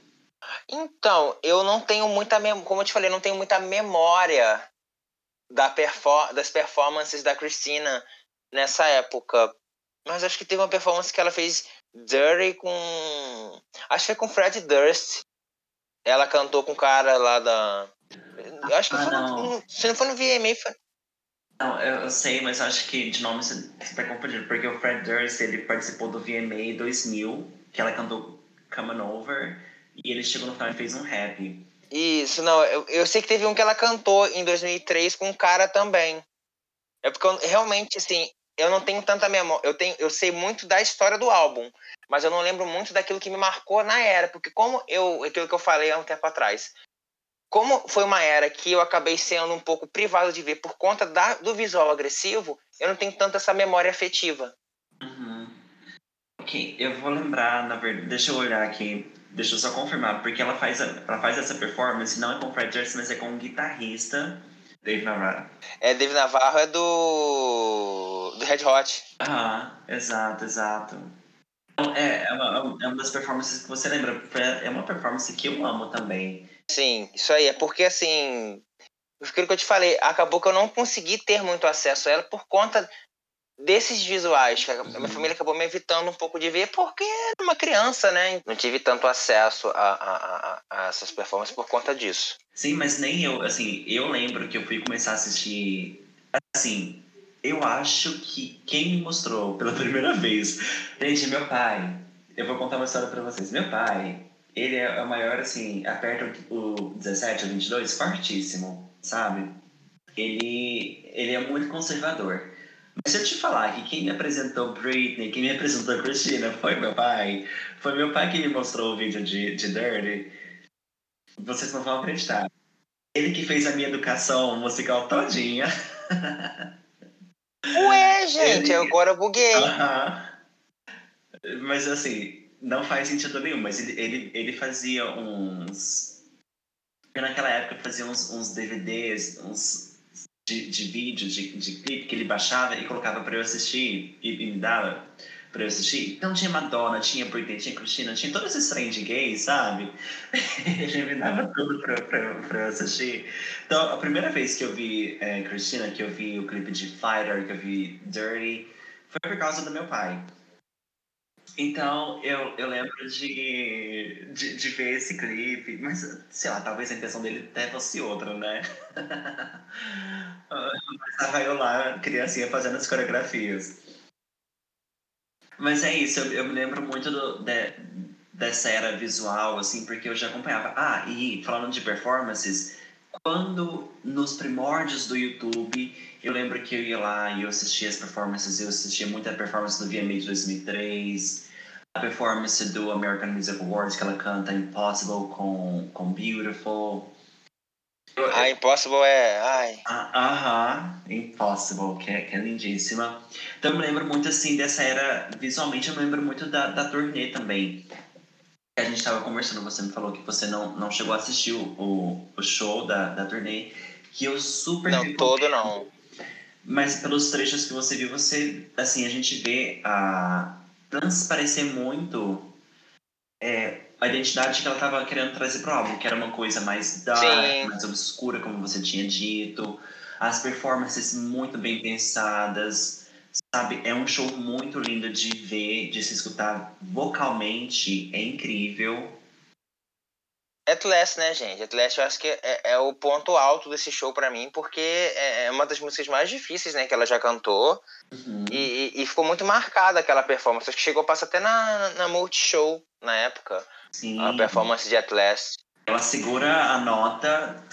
Então, eu não tenho muita memória, como eu te falei, não tenho muita memória da perfor das performances da Christina nessa época. Mas acho que teve uma performance que ela fez Dirty com. Acho que foi com Fred Durst. Ela cantou com o cara lá da. Eu acho que ah, foi não. No, se não foi no VMA, foi. Não, eu, eu, sei, mas acho que de nome você está confundindo, porque o Fred Durst ele participou do VMA 2000, que ela cantou Coming Over. E ele chegou no final e fez um rap. Isso, não, eu, eu sei que teve um que ela cantou em 2003 com um cara também. É porque eu, realmente, assim, eu não tenho tanta memória. Eu, tenho, eu sei muito da história do álbum, mas eu não lembro muito daquilo que me marcou na era. Porque, como eu. aquilo que eu falei há um tempo atrás. Como foi uma era que eu acabei sendo um pouco privado de ver por conta da, do visual agressivo, eu não tenho tanta essa memória afetiva. Uhum. Ok, eu vou lembrar, na verdade. Deixa eu olhar aqui Deixa eu só confirmar, porque ela faz, ela faz essa performance não é com o Fred Durst, mas é com o guitarrista Dave Navarro. É, Dave Navarro é do. do Red Hot. Ah, exato, exato. Então, é, é uma, é uma das performances que você lembra. É uma performance que eu amo também. Sim, isso aí. É porque, assim, aquilo que eu te falei, acabou que eu não consegui ter muito acesso a ela por conta desses visuais que a minha família acabou me evitando um pouco de ver porque era uma criança, né? Não tive tanto acesso a, a, a, a, essas performances por conta disso. Sim, mas nem eu, assim, eu lembro que eu fui começar a assistir, assim, eu acho que quem me mostrou pela *laughs* primeira vez, gente, meu pai, eu vou contar uma história para vocês. Meu pai, ele é o maior, assim, aperta o 17 ou 22, fortíssimo, sabe? Ele, ele é muito conservador. Mas se eu te falar que quem me apresentou Britney, quem me apresentou Christina foi meu pai, foi meu pai que me mostrou o vídeo de, de Dirty, vocês não vão acreditar. Ele que fez a minha educação musical todinha. *laughs* Ué, gente, ele... agora eu buguei. Uh -huh. Mas assim, não faz sentido nenhum, mas ele, ele, ele fazia uns. Naquela época fazia uns, uns DVDs, uns de, de vídeo, de, de clipe que ele baixava e colocava para eu assistir e, e me dava para eu assistir. Então tinha Madonna, tinha Britney, tinha Christina, tinha todos esses trem de gays, sabe? *laughs* ele me dava tudo para eu assistir. Então a primeira vez que eu vi é, Christina, que eu vi o clipe de Fighter, que eu vi Dirty, foi por causa do meu pai. Então, eu, eu lembro de, de, de, ver esse clipe, mas, sei lá, talvez a intenção dele até fosse outra, né? *laughs* Estava lá, criancinha, fazendo as coreografias. Mas é isso, eu, eu me lembro muito do, de, dessa era visual, assim, porque eu já acompanhava. Ah, e falando de performances, quando nos primórdios do YouTube, eu lembro que eu ia lá e eu assistia as performances, eu assistia muita performance do VMA de 2003, a performance do American Music Awards que ela canta Impossible com, com Beautiful. Ah, Impossible é. Ai. Ah, aham, Impossible, que é, que é lindíssima. Então eu me lembro muito assim dessa era. Visualmente eu me lembro muito da, da turnê também. A gente estava conversando, você me falou que você não, não chegou a assistir o, o show da, da turnê, que eu super. Não, recomendo. todo não. Mas pelos trechos que você viu, você. Assim, a gente vê a transparecer muito é, a identidade que ela estava querendo trazer pro álbum, que era uma coisa mais dark, Sim. mais obscura, como você tinha dito. As performances muito bem pensadas, sabe? É um show muito lindo de ver, de se escutar vocalmente, é incrível. Atlas, né, gente? Atlas eu acho que é, é o ponto alto desse show para mim, porque é, é uma das músicas mais difíceis, né, que ela já cantou. Uhum. E, e, ficou muito marcada aquela performance. Acho que chegou a passar até na, na Multishow na época. Sim. A performance de Atlas. Ela segura a nota,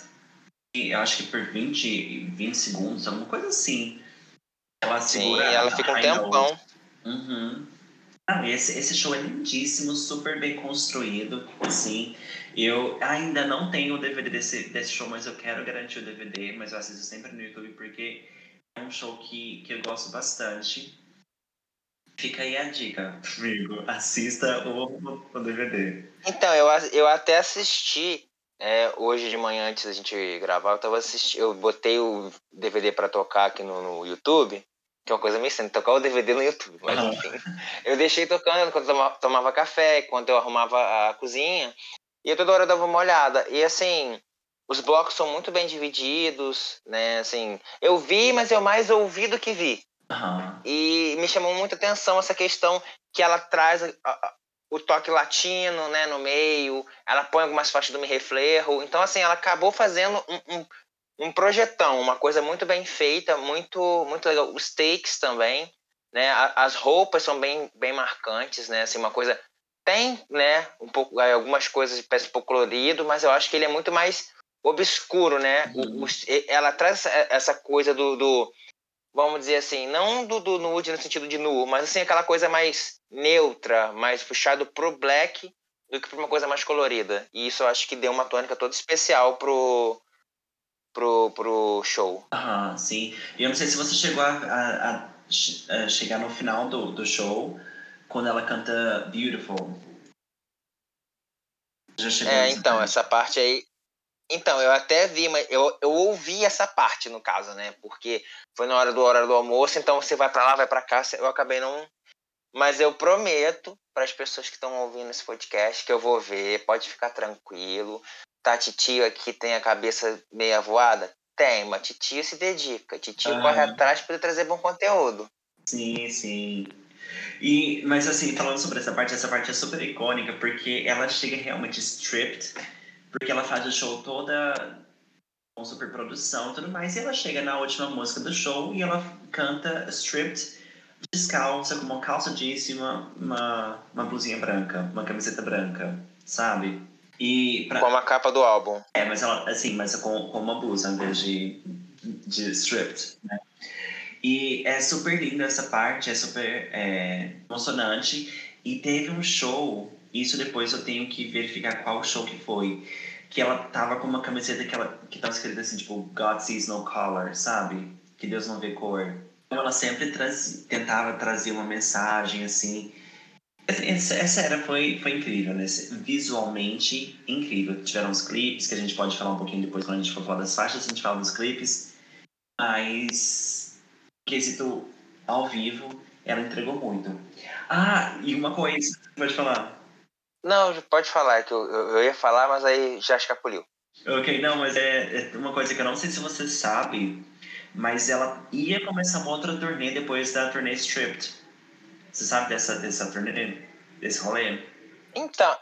eu acho que por 20, 20 segundos, alguma coisa assim. Ela segura Sim, ela fica um tempão. Uhum. Ah, esse, esse show é lindíssimo, super bem construído, assim. Eu ainda não tenho o DVD desse, desse show, mas eu quero garantir o DVD, mas eu assisto sempre no YouTube porque é um show que, que eu gosto bastante. Fica aí a dica, amigo. Assista o, o DVD. Então, eu, eu até assisti é, hoje de manhã, antes da gente gravar, eu tava assistindo. Eu botei o DVD para tocar aqui no, no YouTube que é uma coisa meio estranha, tocar o DVD no YouTube. Mas uhum. enfim, eu deixei tocando quando eu tomava café, quando eu arrumava a cozinha, e eu toda hora dava uma olhada. E assim, os blocos são muito bem divididos, né? Assim, eu vi, mas eu mais ouvi do que vi. Uhum. E me chamou muita atenção essa questão que ela traz a, a, o toque latino, né, no meio. Ela põe algumas faixas do Me Reflejo. Então, assim, ela acabou fazendo um, um um projetão, uma coisa muito bem feita, muito muito legal. Os takes também, né? As roupas são bem bem marcantes, né? Assim, uma coisa tem, né? Um pouco algumas coisas parece um pouco colorido, mas eu acho que ele é muito mais obscuro, né? Uhum. O, o, ela traz essa coisa do, do, vamos dizer assim, não do, do nude no sentido de nu, mas assim aquela coisa mais neutra, mais puxado pro black do que para uma coisa mais colorida. E isso eu acho que deu uma tônica toda especial pro pro, pro show. Ah, sim. E eu não sei se você chegou a, a, a, chegar no final do, do show, quando ela canta Beautiful. Já chegou É, então, parte? essa parte aí. Então, eu até vi, mas eu, eu ouvi essa parte, no caso, né? Porque foi na hora do horário do almoço, então você vai para lá, vai para cá, eu acabei não. Mas eu prometo para as pessoas que estão ouvindo esse podcast que eu vou ver, pode ficar tranquilo. Tá, titio aqui tem a cabeça meia voada? Tem, mas titio se dedica. Titio ah. corre atrás para trazer bom conteúdo. Sim, sim. E, mas assim, falando sobre essa parte, essa parte é super icônica porque ela chega realmente stripped, porque ela faz o show toda com super produção e tudo mais, e ela chega na última música do show e ela canta stripped, descalça, com uma calça jeans e uma, uma, uma blusinha branca, uma camiseta branca, sabe? E pra... Como a capa do álbum. É, mas ela, assim, mas com, com uma blusa em vez de, de stripped, né? E é super linda essa parte, é super é, emocionante. E teve um show, isso depois eu tenho que verificar qual show que foi, que ela tava com uma camiseta que, ela, que tava escrita assim, tipo, God sees no color, sabe? Que Deus não vê cor. Então ela sempre traz, tentava trazer uma mensagem, assim. Essa, essa era foi, foi incrível, né? Visualmente incrível. Tiveram os clipes, que a gente pode falar um pouquinho depois quando a gente for falar das faixas, a gente fala dos clipes. Mas quesito ao vivo, ela entregou muito. Ah, e uma coisa, pode falar. Não, pode falar, que eu, eu ia falar, mas aí já escapuliu. Ok, não, mas é, é, uma coisa que eu não sei se você sabe, mas ela ia começar uma outra turnê depois da turnê Stripped. Você sabe dessa, dessa turnê, desse rolê? Então,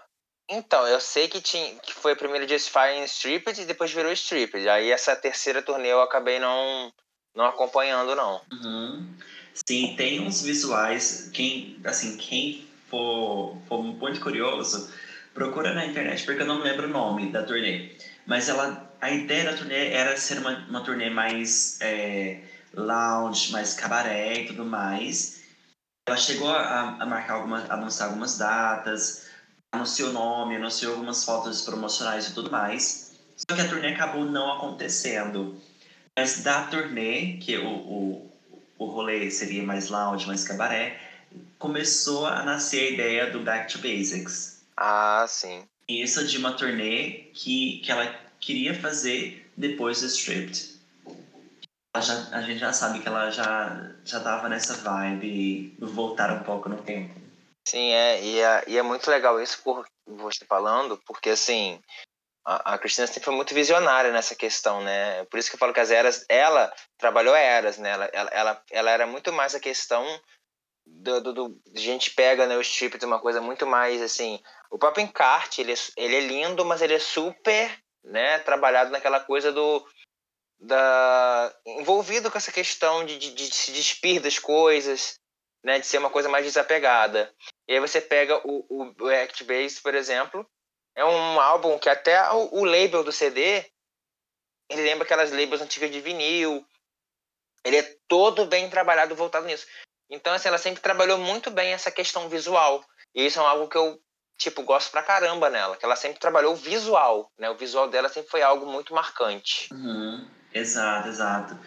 então, eu sei que, tinha, que foi primeiro Just Fire Stripped e depois virou Stripped. Aí essa terceira turnê eu acabei não, não acompanhando, não. Uhum. Sim, tem uns visuais. Quem, assim, quem for, for muito curioso, procura na internet, porque eu não lembro o nome da turnê. Mas ela, a ideia da turnê era ser uma, uma turnê mais é, lounge, mais cabaré e tudo mais. Ela chegou a, a marcar algumas, anunciar algumas datas, anunciou o nome, anunciou algumas fotos promocionais e tudo mais. Só que a turnê acabou não acontecendo. Mas da turnê, que o, o, o rolê seria mais lounge, mais cabaré, começou a nascer a ideia do Back to Basics. Ah, sim. Isso de uma turnê que, que ela queria fazer depois do Stripped. Já, a gente já sabe que ela já, já tava nessa vibe voltar um pouco no tempo. Sim, é, e é, e é muito legal isso por você falando, porque assim, a, a Cristina sempre foi muito visionária nessa questão, né? Por isso que eu falo que as eras, ela trabalhou eras, né? Ela, ela, ela, ela era muito mais a questão do, do, do a gente pega né, o strip de uma coisa muito mais assim. O próprio encarte, ele é, ele é lindo, mas ele é super, né? Trabalhado naquela coisa do da envolvido com essa questão de, de, de se despir das coisas, né? De ser uma coisa mais desapegada. E aí você pega o, o, o Act Base, por exemplo, é um álbum que até o, o label do CD, ele lembra aquelas labels antigas de vinil. Ele é todo bem trabalhado, voltado nisso. Então, assim, ela sempre trabalhou muito bem essa questão visual. E isso é algo que eu, tipo, gosto pra caramba nela. Que ela sempre trabalhou o visual, né? O visual dela sempre foi algo muito marcante. Uhum. Exato, exato.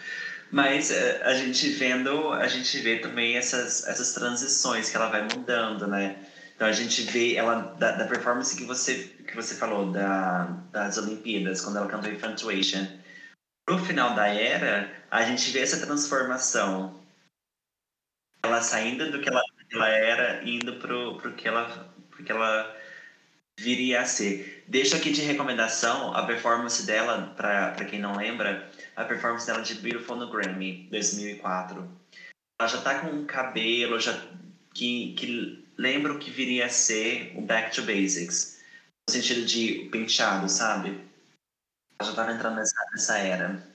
Mas eh, a gente vendo, a gente vê também essas, essas transições que ela vai mudando, né? Então a gente vê ela da, da performance que você que você falou da, das Olimpíadas, quando ela cantou Infatuation. Pro final da era, a gente vê essa transformação. Ela saindo do que ela, ela era, indo pro, pro, que ela, pro que ela viria a ser. Deixo aqui de recomendação a performance dela, para quem não lembra, a performance dela de Beautiful no Grammy 2004. Ela já tá com um cabelo já que, que lembra o que viria a ser o Back to Basics. No sentido de penteado, sabe? Eu já estava entrando nessa, nessa era.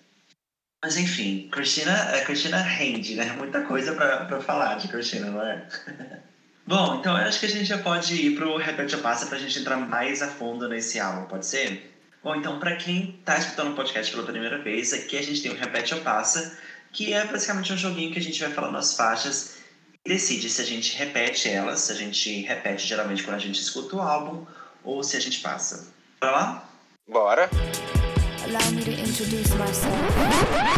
Mas enfim, Cristina, a Cristina rende, né? Muita coisa para falar de Cristina, não é? *laughs* Bom, então eu acho que a gente já pode ir pro Repete ou Passa pra gente entrar mais a fundo nesse álbum, pode ser? Bom, então para quem tá escutando o podcast pela primeira vez, aqui a gente tem o Repete ou Passa, que é basicamente um joguinho que a gente vai falando as faixas decide se a gente repete elas, se a gente repete geralmente quando a gente escuta o álbum ou se a gente passa. Bora lá? Bora! Allow me to introduce myself.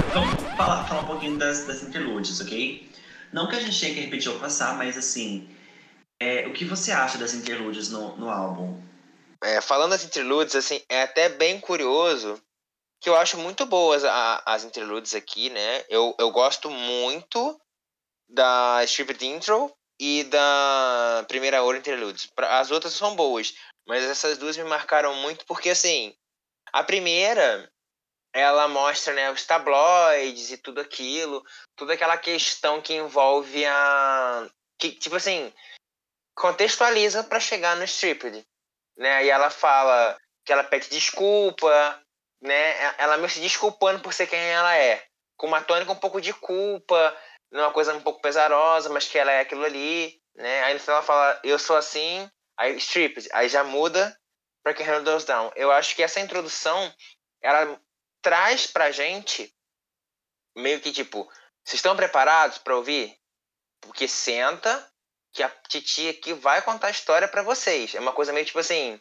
Então, falar, falar um pouquinho das, das interludes, ok? Não que a gente tenha que repetir ou passar, mas assim, é, o que você acha das interludes no, no álbum? É, falando das interludes, assim, é até bem curioso que eu acho muito boas a, as interludes aqui, né? Eu, eu gosto muito da Stripped Intro e da Primeira Hora Interludes. As outras são boas, mas essas duas me marcaram muito porque, assim, a primeira ela mostra né, os tabloides e tudo aquilo, toda aquela questão que envolve a. que, tipo assim, contextualiza para chegar no Stripped. Né? E ela fala que ela pede desculpa, né? Ela meio se desculpando por ser quem ela é. Com uma tônica um pouco de culpa, numa coisa um pouco pesarosa, mas que ela é aquilo ali, né? Aí no final ela fala, eu sou assim, aí stripped, aí já muda que Handle Those Down. Eu acho que essa introdução, ela traz pra gente meio que tipo, vocês estão preparados para ouvir? Porque senta que a titia aqui vai contar a história para vocês. É uma coisa meio tipo assim,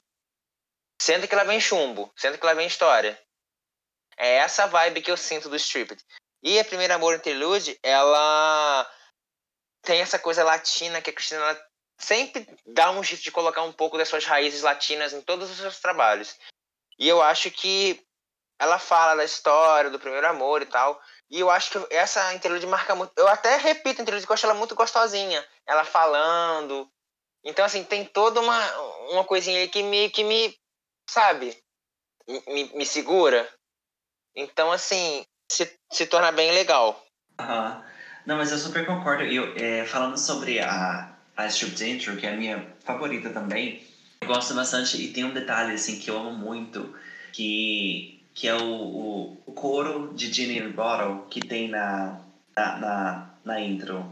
senta que lá vem chumbo, senta que lá vem história. É essa vibe que eu sinto do Stripped. E a primeira Amor Interlude, ela tem essa coisa latina que a Cristina sempre dá um jeito de colocar um pouco das suas raízes latinas em todos os seus trabalhos. E eu acho que ela fala da história, do primeiro amor e tal. E eu acho que essa interlude marca muito. Eu até repito a interlude, que eu acho ela muito gostosinha. Ela falando. Então, assim, tem toda uma, uma coisinha aí que me, que me sabe, me, me segura. Então, assim, se, se torna bem legal. Aham. Não, mas eu super concordo. Eu, é, falando sobre a, a Stripped Intro, que é a minha favorita também, eu gosto bastante e tem um detalhe assim que eu amo muito, que, que é o, o, o coro de Ginny in Bottle que tem na, na, na, na intro.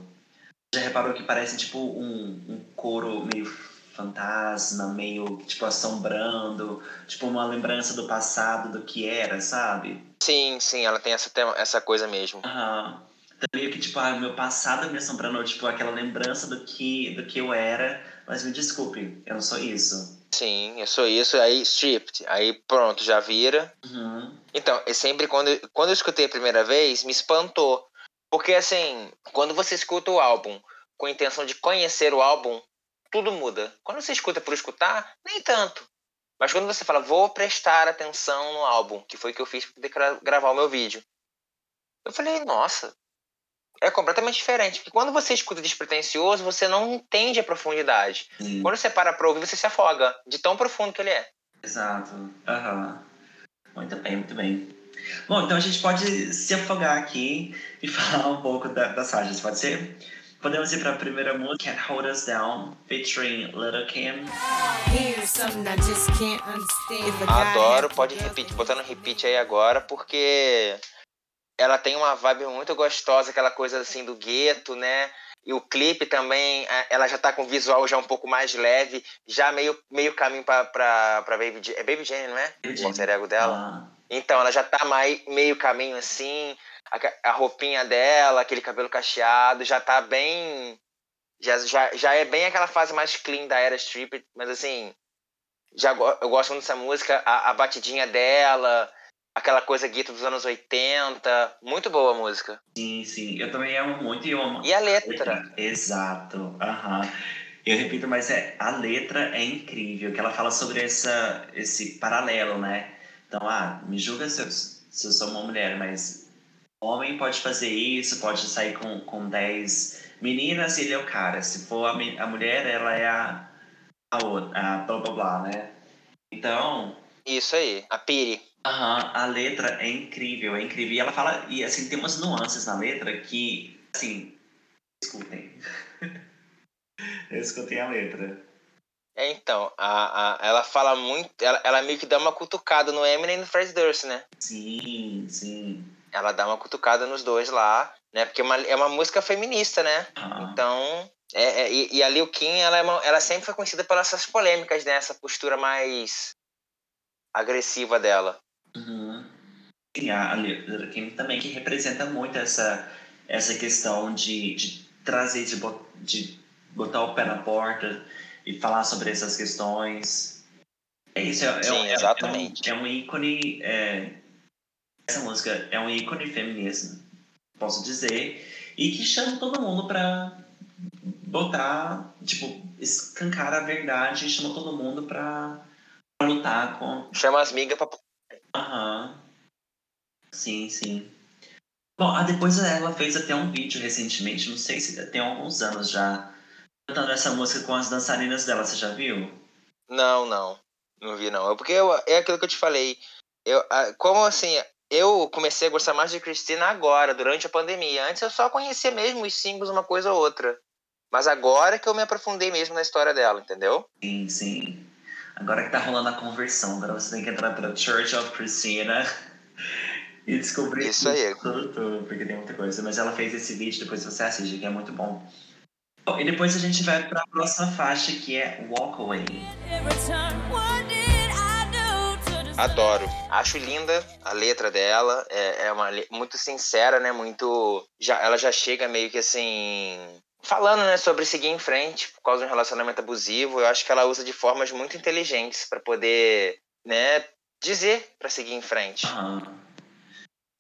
Já reparou que parece tipo um, um coro meio fantasma, meio tipo assombrando, tipo uma lembrança do passado, do que era, sabe? Sim, sim, ela tem essa, essa coisa mesmo. Aham. Então, meio que tipo, ah, meu passado me assombrando, tipo aquela lembrança do que, do que eu era, mas me desculpe, eu não sou isso. Sim, eu sou isso, aí stripped, aí pronto, já vira. Uhum. Então, é sempre quando, quando eu escutei a primeira vez, me espantou. Porque assim, quando você escuta o álbum com a intenção de conhecer o álbum, tudo muda. Quando você escuta por escutar, nem tanto. Mas quando você fala, vou prestar atenção no álbum, que foi o que eu fiz para poder gravar o meu vídeo. Eu falei, nossa, é completamente diferente. Porque quando você escuta despretensioso, você não entende a profundidade. Sim. Quando você para pra ouvir, você se afoga de tão profundo que ele é. Exato. Aham. Muito bem, muito bem. Bom, então a gente pode se afogar aqui e *laughs* falar um pouco da, das pode ser? Podemos ir para a primeira música, Can't Hold Us Down, featuring Little Kim. Adoro, pode repetir, botando repeat aí agora, porque ela tem uma vibe muito gostosa, aquela coisa assim do gueto, né? E o clipe também, ela já tá com visual já um pouco mais leve, já meio, meio caminho pra, pra, pra Baby Jane. É Baby Jane, não é? Baby O alter ego dela. Ah, Então, ela já tá mais, meio caminho assim, a, a roupinha dela, aquele cabelo cacheado, já tá bem. Já, já, já é bem aquela fase mais clean da era strip, mas assim. Já, eu gosto muito dessa música, a, a batidinha dela, aquela coisa gueto dos anos 80. Muito boa a música. sim, sim. Eu também amo muito e amo E a letra? Exato. Aham. Eu repito, mas é, a letra é incrível, que ela fala sobre essa, esse paralelo, né? Então, ah, me julga se eu, se eu sou uma mulher, mas homem pode fazer isso, pode sair com, com 10 meninas e ele é o cara. Se for a, a mulher, ela é a, a outra, a blá blá blá, né? Então, Isso aí, a Piri. Aham, a letra é incrível, é incrível. E ela fala, e assim, tem umas nuances na letra que, assim, escutem. *laughs* escutem a letra. É, então, a, a, ela fala muito. Ela, ela meio que dá uma cutucada no Eminem e no Fred Durst, né? Sim, sim. Ela dá uma cutucada nos dois lá, né? Porque é uma, é uma música feminista, né? Então, é, é, e, e a Lil Kim, ela, é uma- ela sempre foi conhecida pelas essas polêmicas, né? Essa postura mais agressiva dela. Uhum. Sim, a Little Kim também, que representa muito essa, essa questão de, de trazer, de, bot- de botar o pé na porta e falar sobre essas questões. É isso, é, é, Sim, é, exatamente. É um, é um ícone. é, essa música é um ícone feminista, posso dizer, e que chama todo mundo pra botar, tipo, escancar a verdade e chama todo mundo pra lutar com, Chama as migas pra. Aham. Sim, sim. Bom, ah, depois ela fez até um vídeo recentemente, não sei se tem alguns anos já, cantando essa música com as dançarinas dela, você já viu? Não, não. Não vi, não. É porque eu- é aquilo que eu te falei. Eu, como assim, eu comecei a gostar mais de Cristina agora, durante a pandemia. Antes eu só conhecia mesmo os singles, uma coisa ou outra. Mas agora que eu me aprofundei mesmo na história dela, entendeu? Sim, sim. Agora que tá rolando a conversão, agora você tem que entrar pela Church of Christina e descobrir Isso aí. tudo, tudo, porque tem muita coisa. Mas ela fez esse vídeo, depois você assiste, que é muito bom. Bom, E depois a gente vai para a próxima faixa, que é Walk Away. Adoro. Acho linda a letra dela. É, é uma muito sincera, né? Muito. Já, ela já chega meio que assim. Falando, né, sobre seguir em frente por causa de um relacionamento abusivo. Eu acho que ela usa de formas muito inteligentes para poder, né, dizer para seguir em frente.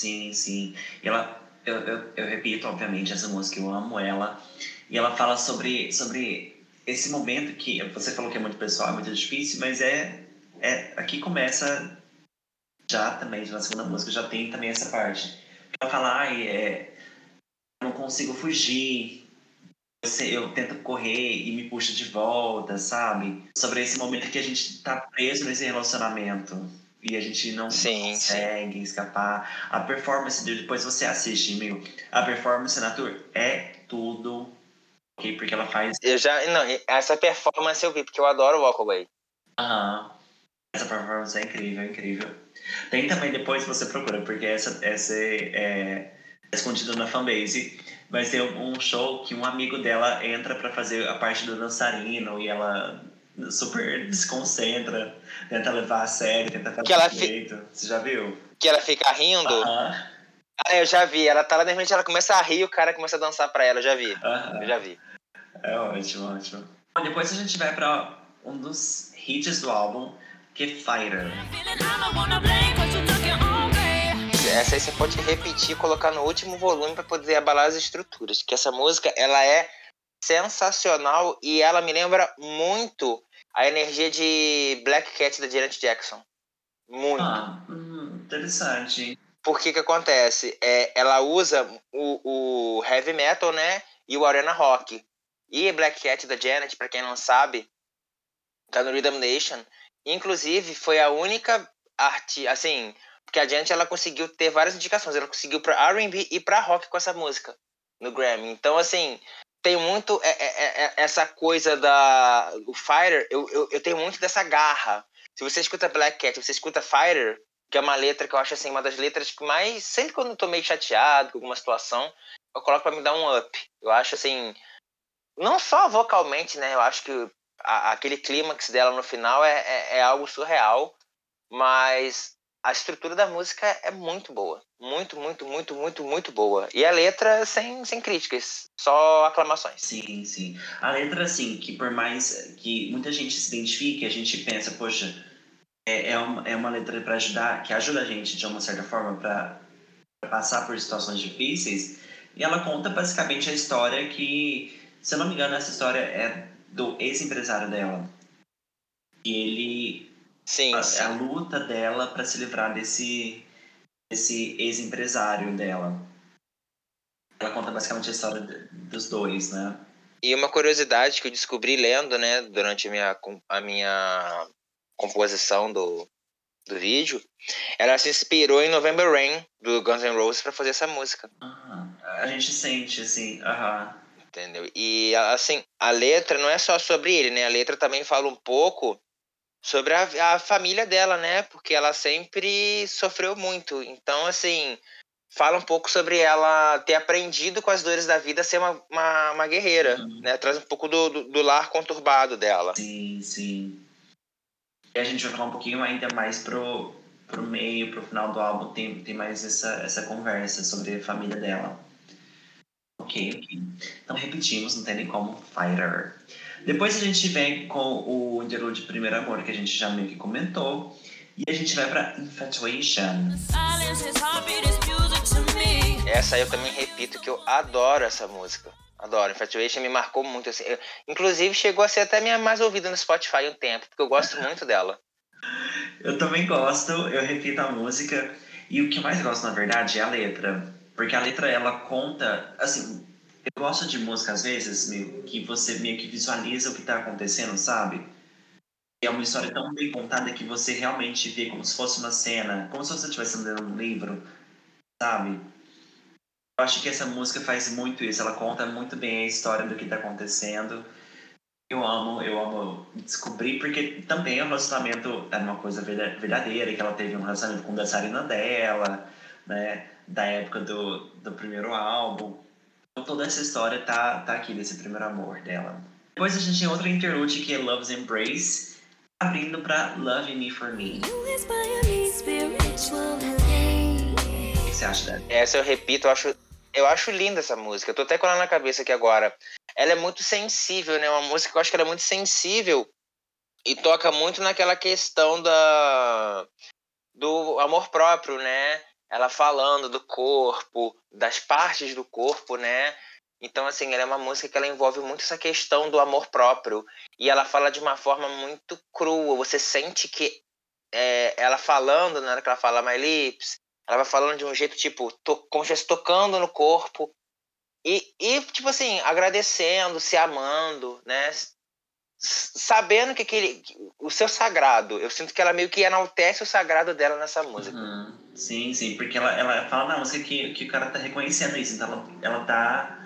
Sim, sim. Ela, eu, eu, eu repito, obviamente, essa música, eu amo ela. E ela fala sobre, sobre esse momento que você falou que é muito pessoal, é muito difícil, mas é, é aqui começa já também, na segunda música, já tem também essa parte. Ela fala, ai, é, não consigo fugir, eu, eu tento correr e me puxa de volta, sabe? Sobre esse momento que a gente tá preso nesse relacionamento e a gente não Sim, consegue escapar. A performance dele, depois você assiste, amigo. A performance na tour é tudo, ok? Porque ela faz. Eu já. Não, essa performance eu vi, porque eu adoro Walk Away. Aham. Essa performance é incrível, é incrível. Tem também depois você procura, porque essa, essa é, é escondido na fanbase. Mas tem um show que um amigo dela entra pra fazer a parte do dançarino e ela super desconcentra, tenta levar a sério, tenta fazer Que ela fi- direito. Você já viu? Que ela fica rindo. Aham. Ah, eu já vi. Ela tá lá, de repente ela começa a rir e o cara começa a dançar pra ela. Eu já vi. Aham. Eu já vi. É ótimo, ótimo. Bom, depois a gente vai pra um dos hits do álbum, que é Fighter. Essa aí você pode repetir e colocar no último volume pra poder abalar as estruturas. Que essa música, ela é sensacional e ela me lembra muito a energia de Black Cat da Janet Jackson. Muito. Ah, hum, interessante. Por que que acontece? É, ela usa o, o heavy metal, né? E o arena rock. E Black Cat da Janet, pra quem não sabe, tá no Rhythm Nation. Inclusive, foi a única arte, assim, porque a Janet ela conseguiu ter várias indicações. Ela conseguiu pra R&B e pra rock com essa música no Grammy. Então, assim, tem muito é, é, é, essa coisa da o Fighter. Eu, eu, eu tenho muito dessa garra. Se você escuta Black Cat, você escuta Fighter, que é uma letra que eu acho assim uma das letras que mais sempre quando eu tô meio chateado com alguma situação eu coloco pra me dar um up eu acho assim não só vocalmente né eu acho que a- aquele clímax dela no final é, é, é algo surreal mas a estrutura da música é muito boa muito muito muito muito muito boa e a letra sem sem críticas só aclamações Sim, sim. A letra, assim, que por mais que muita gente se identifique, a gente pensa, poxa, é, é, uma, é uma letra para ajudar, que ajuda a gente de uma certa forma para passar por situações difíceis. E ela conta basicamente a história que, se eu não me engano, essa história é do ex-empresário dela. E ele sim, a, sim. a luta dela para se livrar desse, desse ex-empresário dela. Ela conta basicamente a história de- dos dois, né? E uma curiosidade que eu descobri lendo, né, durante a minha, a minha composição do, do vídeo, ela se inspirou em November Rain, do Guns N' Roses, para fazer essa música, Ah, a gente sente, assim, aham. entendeu? E, assim, a letra não é só sobre ele, né? A letra também fala um pouco sobre a, a família dela, né? Porque ela sempre sofreu muito. Então, assim, fala um pouco sobre ela ter aprendido com as dores da vida a ser uma, uma, uma guerreira, Uhum. né? Traz um pouco do, do, do lar conturbado dela. Sim, sim. E a gente vai falar um pouquinho ainda mais pro, pro meio, pro final do álbum, tem, tem mais essa, essa conversa sobre a família dela. Ok, ok. Então repetimos, não tem nem como. Fighter. Depois a gente vem com o interlude de Primeiro Amor, que a gente já meio que comentou. E a gente vai pra Infatuation. Essa aí eu também repito que eu adoro essa música. Adoro. Infatuation me marcou muito. Assim. Eu- inclusive, chegou a ser até minha mais ouvida no Spotify um tempo, porque eu gosto *laughs* muito dela. Eu também gosto, eu repito a música. E o que eu mais gosto, na verdade, é a letra. Porque a letra, ela conta... Assim, eu gosto de música, às vezes, que você meio que visualiza o que tá acontecendo, sabe? é uma história tão bem contada que você realmente vê como se fosse uma cena, como se você estivesse lendo um livro, sabe? Eu acho que essa música faz muito isso, ela conta muito bem a história do que está acontecendo. Eu amo, eu amo descobrir, porque também o relacionamento era uma coisa verdadeira, que ela teve um relacionamento com a dançarina dela, né, da época do, do primeiro álbum. Então toda essa história tá, tá aqui nesse primeiro amor dela. Depois a gente tem outra interlude que é Love's Embrace, abrindo para Love Me For Me. O que você acha? Essa eu repito, eu acho eu acho linda essa música. Eu tô até com ela na cabeça aqui agora. Ela é muito sensível, né? Uma música que eu acho que ela é muito sensível e toca muito naquela questão da do amor próprio, né? Ela falando do corpo, das partes do corpo, né? Então, assim, ela é uma música que ela envolve muito essa questão do amor próprio. E ela fala de uma forma muito crua. Você sente que é, ela falando, na hora que ela fala My Lips, ela vai falando de um jeito, tipo, to, como se estivesse tocando no corpo. E, e, tipo assim, agradecendo, se amando, né? Sabendo que aquele. O seu sagrado. Eu sinto que ela meio que enaltece o sagrado dela nessa música. Uhum. Sim, sim, porque ela, ela fala na música que, que o cara tá reconhecendo isso. Então ela, ela tá.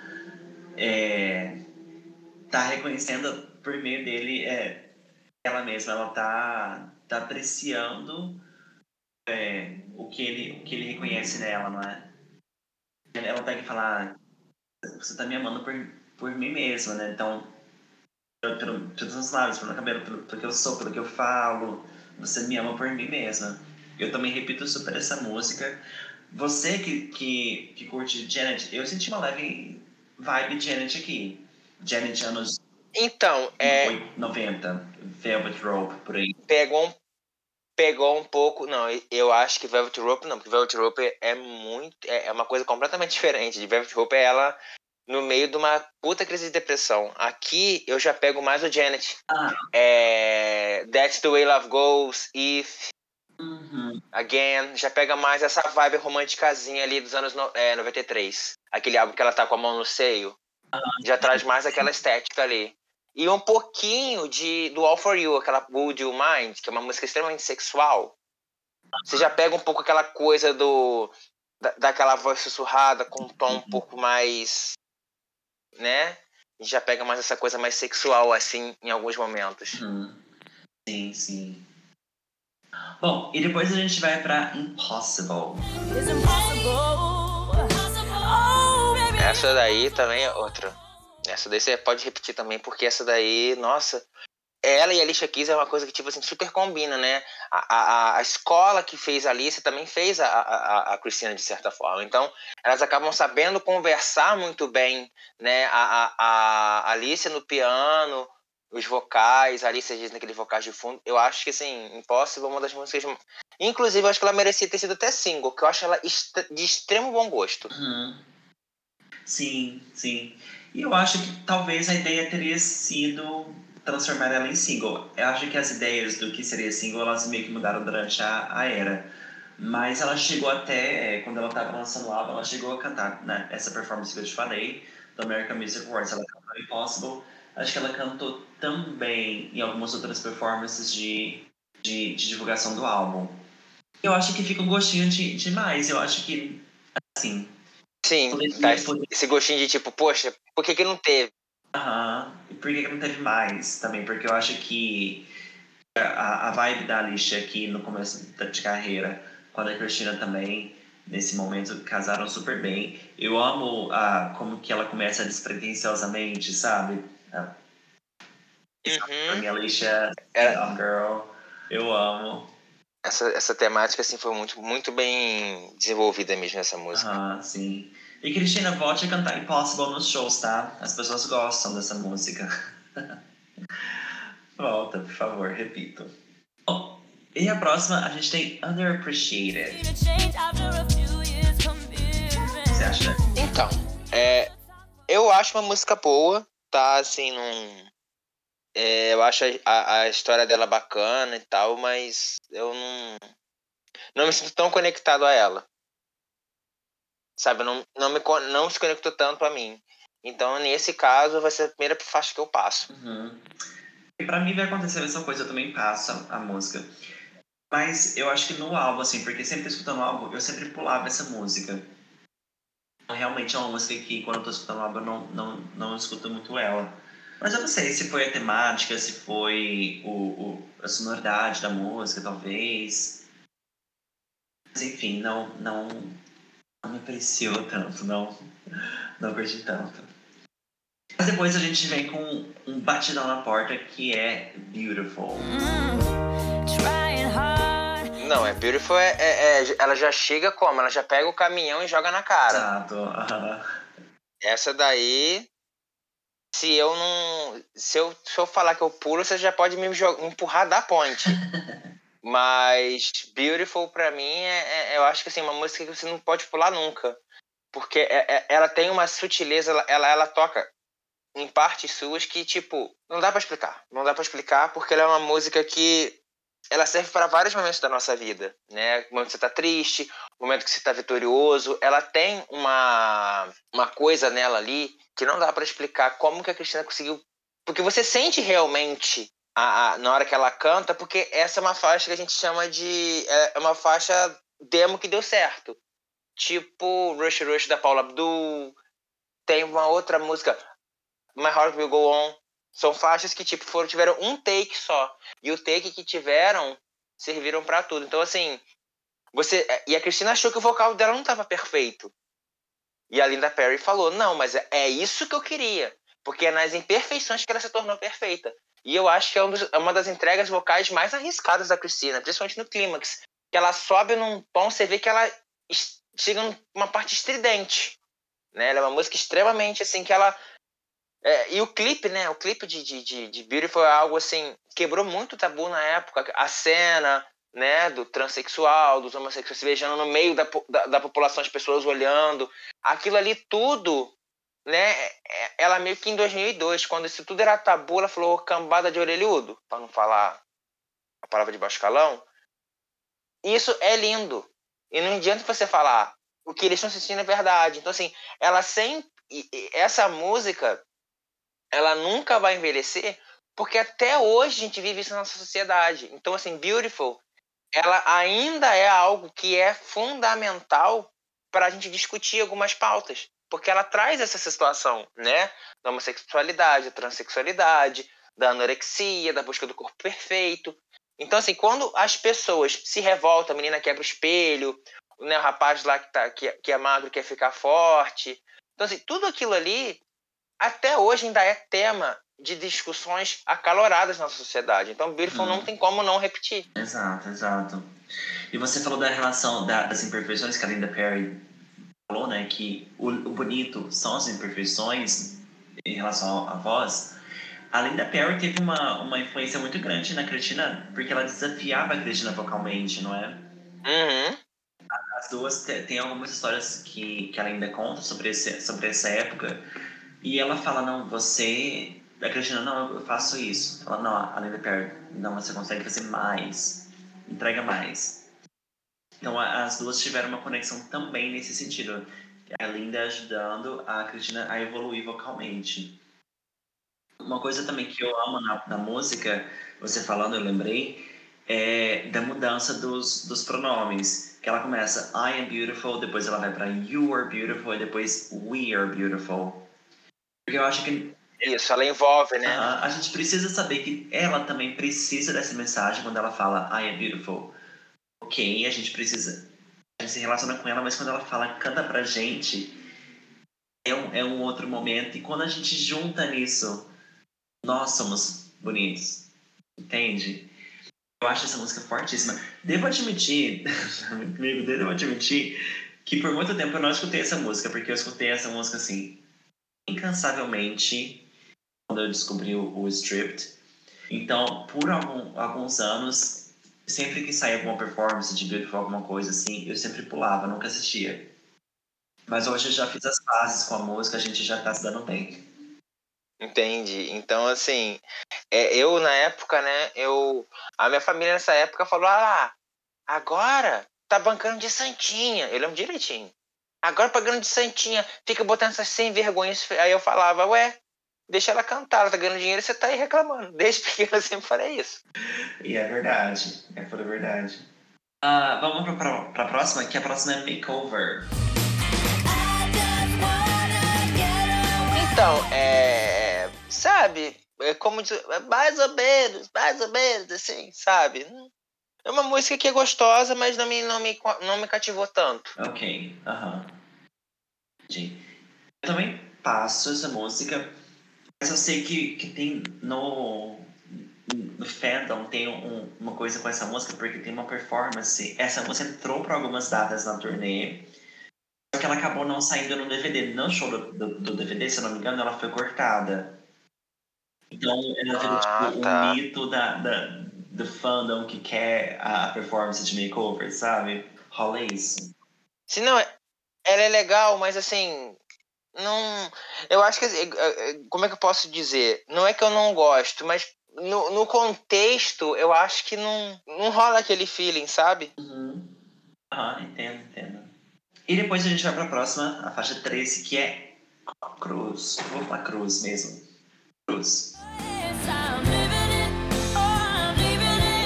É, tá reconhecendo por meio dele é, ela mesma. Ela tá, tá apreciando é, o, que ele, o que ele reconhece nela, não é? Ela pega e fala, você tá me amando por, por mim mesma, né? Então, pelo, pelos meus lábios, pelo meu cabelo, pelo, pelo que eu sou, pelo que eu falo, você me ama por mim mesma. Eu também repito super essa música. Você que, que, que curte Janet, eu senti uma leve vibe Janet aqui. Janet anos então, é 90, Velvet Rope por aí. Pegou um pegou um pouco. Não, eu acho que Velvet Rope não, porque Velvet Rope é muito. É, é uma coisa completamente diferente. De Velvet Rope é ela no meio de uma puta crise de depressão. Aqui eu já pego mais o Janet. Ah. É, That's the Way Love Goes, If. Uhum. Again, já pega mais essa vibe românticazinha ali dos anos no, é, 93. Aquele álbum que ela tá com a mão no seio. Ah. Já traz mais aquela estética ali. E um pouquinho de do All For You, aquela Would You Mind, que é uma música extremamente sexual. Você já pega um pouco aquela coisa do da, daquela voz sussurrada com um tom um pouco mais, né? Já pega mais essa coisa mais sexual assim em alguns momentos. Hum. Sim, sim. Bom, e depois a gente vai para Impossible. Essa daí também é outra. Essa daí você pode repetir também, porque essa daí, nossa. Ela e a Alicia Keys é uma coisa que, tipo assim, super combina, né? A, a, a escola que fez a Alicia também fez a, a, a Cristina, de certa forma. Então, elas acabam sabendo conversar muito bem, né? A, a, a Alicia no piano, os vocais, a Alicia diz naqueles vocais de fundo. Eu acho que, assim, Impossible é uma das músicas. Inclusive, eu acho que ela merecia ter sido até single, que eu acho ela de extremo bom gosto. Uhum. Sim, sim. E eu acho que talvez a ideia teria sido transformar ela em single. Eu acho que as ideias do que seria single, elas meio que mudaram durante a, a era. Mas ela chegou até, é, quando ela estava lançando o álbum, ela chegou a cantar né, essa performance que eu te falei, do American Music Awards. Ela cantou Impossible. Acho que ela cantou também em algumas outras performances de, de, de divulgação do álbum. Eu acho que fica um gostinho de, demais. Eu acho que, assim, Sim, tá esse gostinho de tipo, poxa, por que, que não teve? Aham, e por que, que não teve mais também? Porque eu acho que a, a vibe da Alicia aqui no começo de carreira, com a Cristina também, nesse momento, casaram super bem. Eu amo a, como que ela começa despretensiosamente, sabe? A, uhum. minha Alicia, é. Girl, eu amo. Essa, essa temática assim, foi muito, muito bem desenvolvida mesmo nessa música. Ah, sim. E Cristina, volte a cantar Impossible nos shows, tá? As pessoas gostam dessa música. *laughs* Volta, por favor, repito. Oh, e a próxima, a gente tem Underappreciated. Você acha? Então, é, eu acho uma música boa, tá assim, num, é, eu acho a, a história dela bacana e tal, mas eu não, não me sinto tão conectado a ela. Sabe, não, não, me, não se conectou tanto a mim. Então, nesse caso, vai ser a primeira faixa que eu passo. Uhum. E pra mim vai acontecer a mesma coisa, eu também passo a, música. Mas eu acho que no álbum, assim, porque sempre escutando o álbum, eu sempre pulava essa música. Realmente é uma música que, quando eu tô escutando o álbum, eu não, não, não escuto muito ela. Mas eu não sei se foi a temática, se foi o, o a sonoridade da música, talvez. Mas enfim, não, não, não me apreciou tanto, não, não curti tanto. Mas depois a gente vem com um batidão na porta que é Beautiful. Não, é Beautiful é, é, é, Ela já chega como? Ela já pega o caminhão e joga na cara. Exato. Uhum. Essa daí. Se eu não. Se eu, se eu falar que eu pulo, você já pode me empurrar da ponte. *laughs* Mas Beautiful pra mim é, é, eu acho que assim, uma música que você não pode pular nunca. Porque é, é, ela tem uma sutileza, ela, ela, ela toca em partes suas que, tipo, não dá para explicar. Não dá para explicar porque ela é uma música que ela serve para vários momentos da nossa vida, né? O momento que você está triste, o momento que você está vitorioso. Ela tem uma, uma coisa nela ali que não dá para explicar como que a Cristina conseguiu. Porque você sente realmente a, a, na hora que ela canta, porque essa é uma faixa que a gente chama de. É, é uma faixa demo que deu certo. Tipo Rush Rush da Paula Abdul. Tem uma outra música, My Heart Will Go On. São faixas que tipo foram tiveram um take só e o take que tiveram serviram para tudo. Então assim, você e a Cristina achou que o vocal dela não estava perfeito. E a Linda Perry falou: "Não, mas é, é isso que eu queria, porque é nas imperfeições que ela se tornou perfeita". E eu acho que é, um dos, é uma das entregas vocais mais arriscadas da Cristina, principalmente no clímax, que ela sobe num tom, você vê que ela chega numa parte estridente, né? Ela é uma música extremamente assim que ela é, e o clipe, né? O clipe de, de, de, de Beautiful é algo assim, quebrou muito tabu na época. A cena, né, do transexual, dos homossexuais se beijando no meio da, da, da, população, as pessoas olhando. Aquilo ali tudo, né? É, ela meio que em 2002, quando isso tudo era tabu, ela falou cambada de orelhudo, para não falar a palavra de baixo calão. Isso é lindo. E não adianta você falar o que eles estão sentindo é verdade. Então, assim, ela sempre. Essa música ela nunca vai envelhecer, porque até hoje a gente vive isso na nossa sociedade. Então, assim, Beautiful, ela ainda é algo que é fundamental para a gente discutir algumas pautas, porque ela traz essa situação, né, da homossexualidade, da transexualidade, da anorexia, da busca do corpo perfeito. Então, assim, quando as pessoas se revoltam, a menina quebra o espelho, né, o rapaz lá que, tá, que, que é magro quer ficar forte. Então, assim, tudo aquilo ali até hoje ainda é tema de discussões acaloradas na sociedade. Então, Beautiful hum. não tem como não repetir. Exato, exato. E você falou da relação da, das imperfeições que a Linda Perry falou, né? Que o, o bonito são as imperfeições em relação à voz. A Linda Perry teve uma, uma influência muito grande na Cristina, porque ela desafiava a Cristina vocalmente, não é? Uhum. As duas têm algumas histórias que, que ela ainda conta sobre, esse, sobre essa época e ela fala, não, você... A Cristina, não, eu faço isso. Ela, não, a Linda Perry, não, você consegue fazer mais. Entrega mais. Então, as duas tiveram uma conexão também nesse sentido. A Linda ajudando a Cristina a evoluir vocalmente. Uma coisa também que eu amo na, na música, você falando, eu lembrei, é da mudança dos, dos pronomes. Que ela começa I am beautiful, depois ela vai para you are beautiful e depois we are beautiful. Porque eu acho que. Isso, ela envolve, né? Uh, a gente precisa saber que ela também precisa dessa mensagem quando ela fala I am beautiful. Ok, a gente precisa. A gente se relaciona com ela, mas quando ela fala, canta pra gente, é um, é um outro momento. E quando a gente junta nisso, nós somos bonitos. Entende? Eu acho essa música fortíssima. Devo admitir, *laughs* amigo, devo admitir que por muito tempo eu não escutei essa música, porque eu escutei essa música assim, incansavelmente quando eu descobri o, o Stripped. Então, por algum, alguns anos, sempre que saía alguma performance de Beautiful, alguma coisa assim, eu sempre pulava, nunca assistia. Mas hoje eu já fiz as fases com a música, a gente já tá se dando bem. Entendi. Então, assim, é, eu na época, né, eu. A minha família nessa época falou: ah, agora tá bancando de Santinha. Eu lembro direitinho. Agora pagando de santinha, fica botando essas sem vergonhas. Aí eu falava, ué, deixa ela cantar, ela tá ganhando dinheiro e você tá aí reclamando. Desde pequena eu sempre falei isso. E é verdade, é pura verdade. Uh, vamos pra, pra, pra próxima, que a próxima é Makeover. Então, é. Sabe? É como diz, é mais ou menos, mais ou menos, assim, sabe? É uma música que é gostosa, mas não me, não me, não me cativou tanto. Ok, aham. Uh -huh. Eu também passo essa música, mas eu sei que, que tem no, no fandom tem um, uma coisa com essa música, porque tem uma performance. Essa música entrou para algumas datas na turnê, só que ela acabou não saindo no DVD. No show do, do, do DVD, se eu não me engano, ela foi cortada. Então, ela virou Ah, tipo, tá. um mito da, da, do fandom que quer a performance de makeover, sabe? Rola isso. Se não, ela é legal, mas assim. Não. Eu acho que. assim, é, é, Como é que eu posso dizer? Não é que eu não gosto, mas no, no contexto, eu acho que não, não rola aquele feeling, sabe? Uhum. Aham, entendo, entendo. E depois a gente vai pra próxima, a faixa 13, que é Cruz. Vou falar Cruz mesmo. Cruz.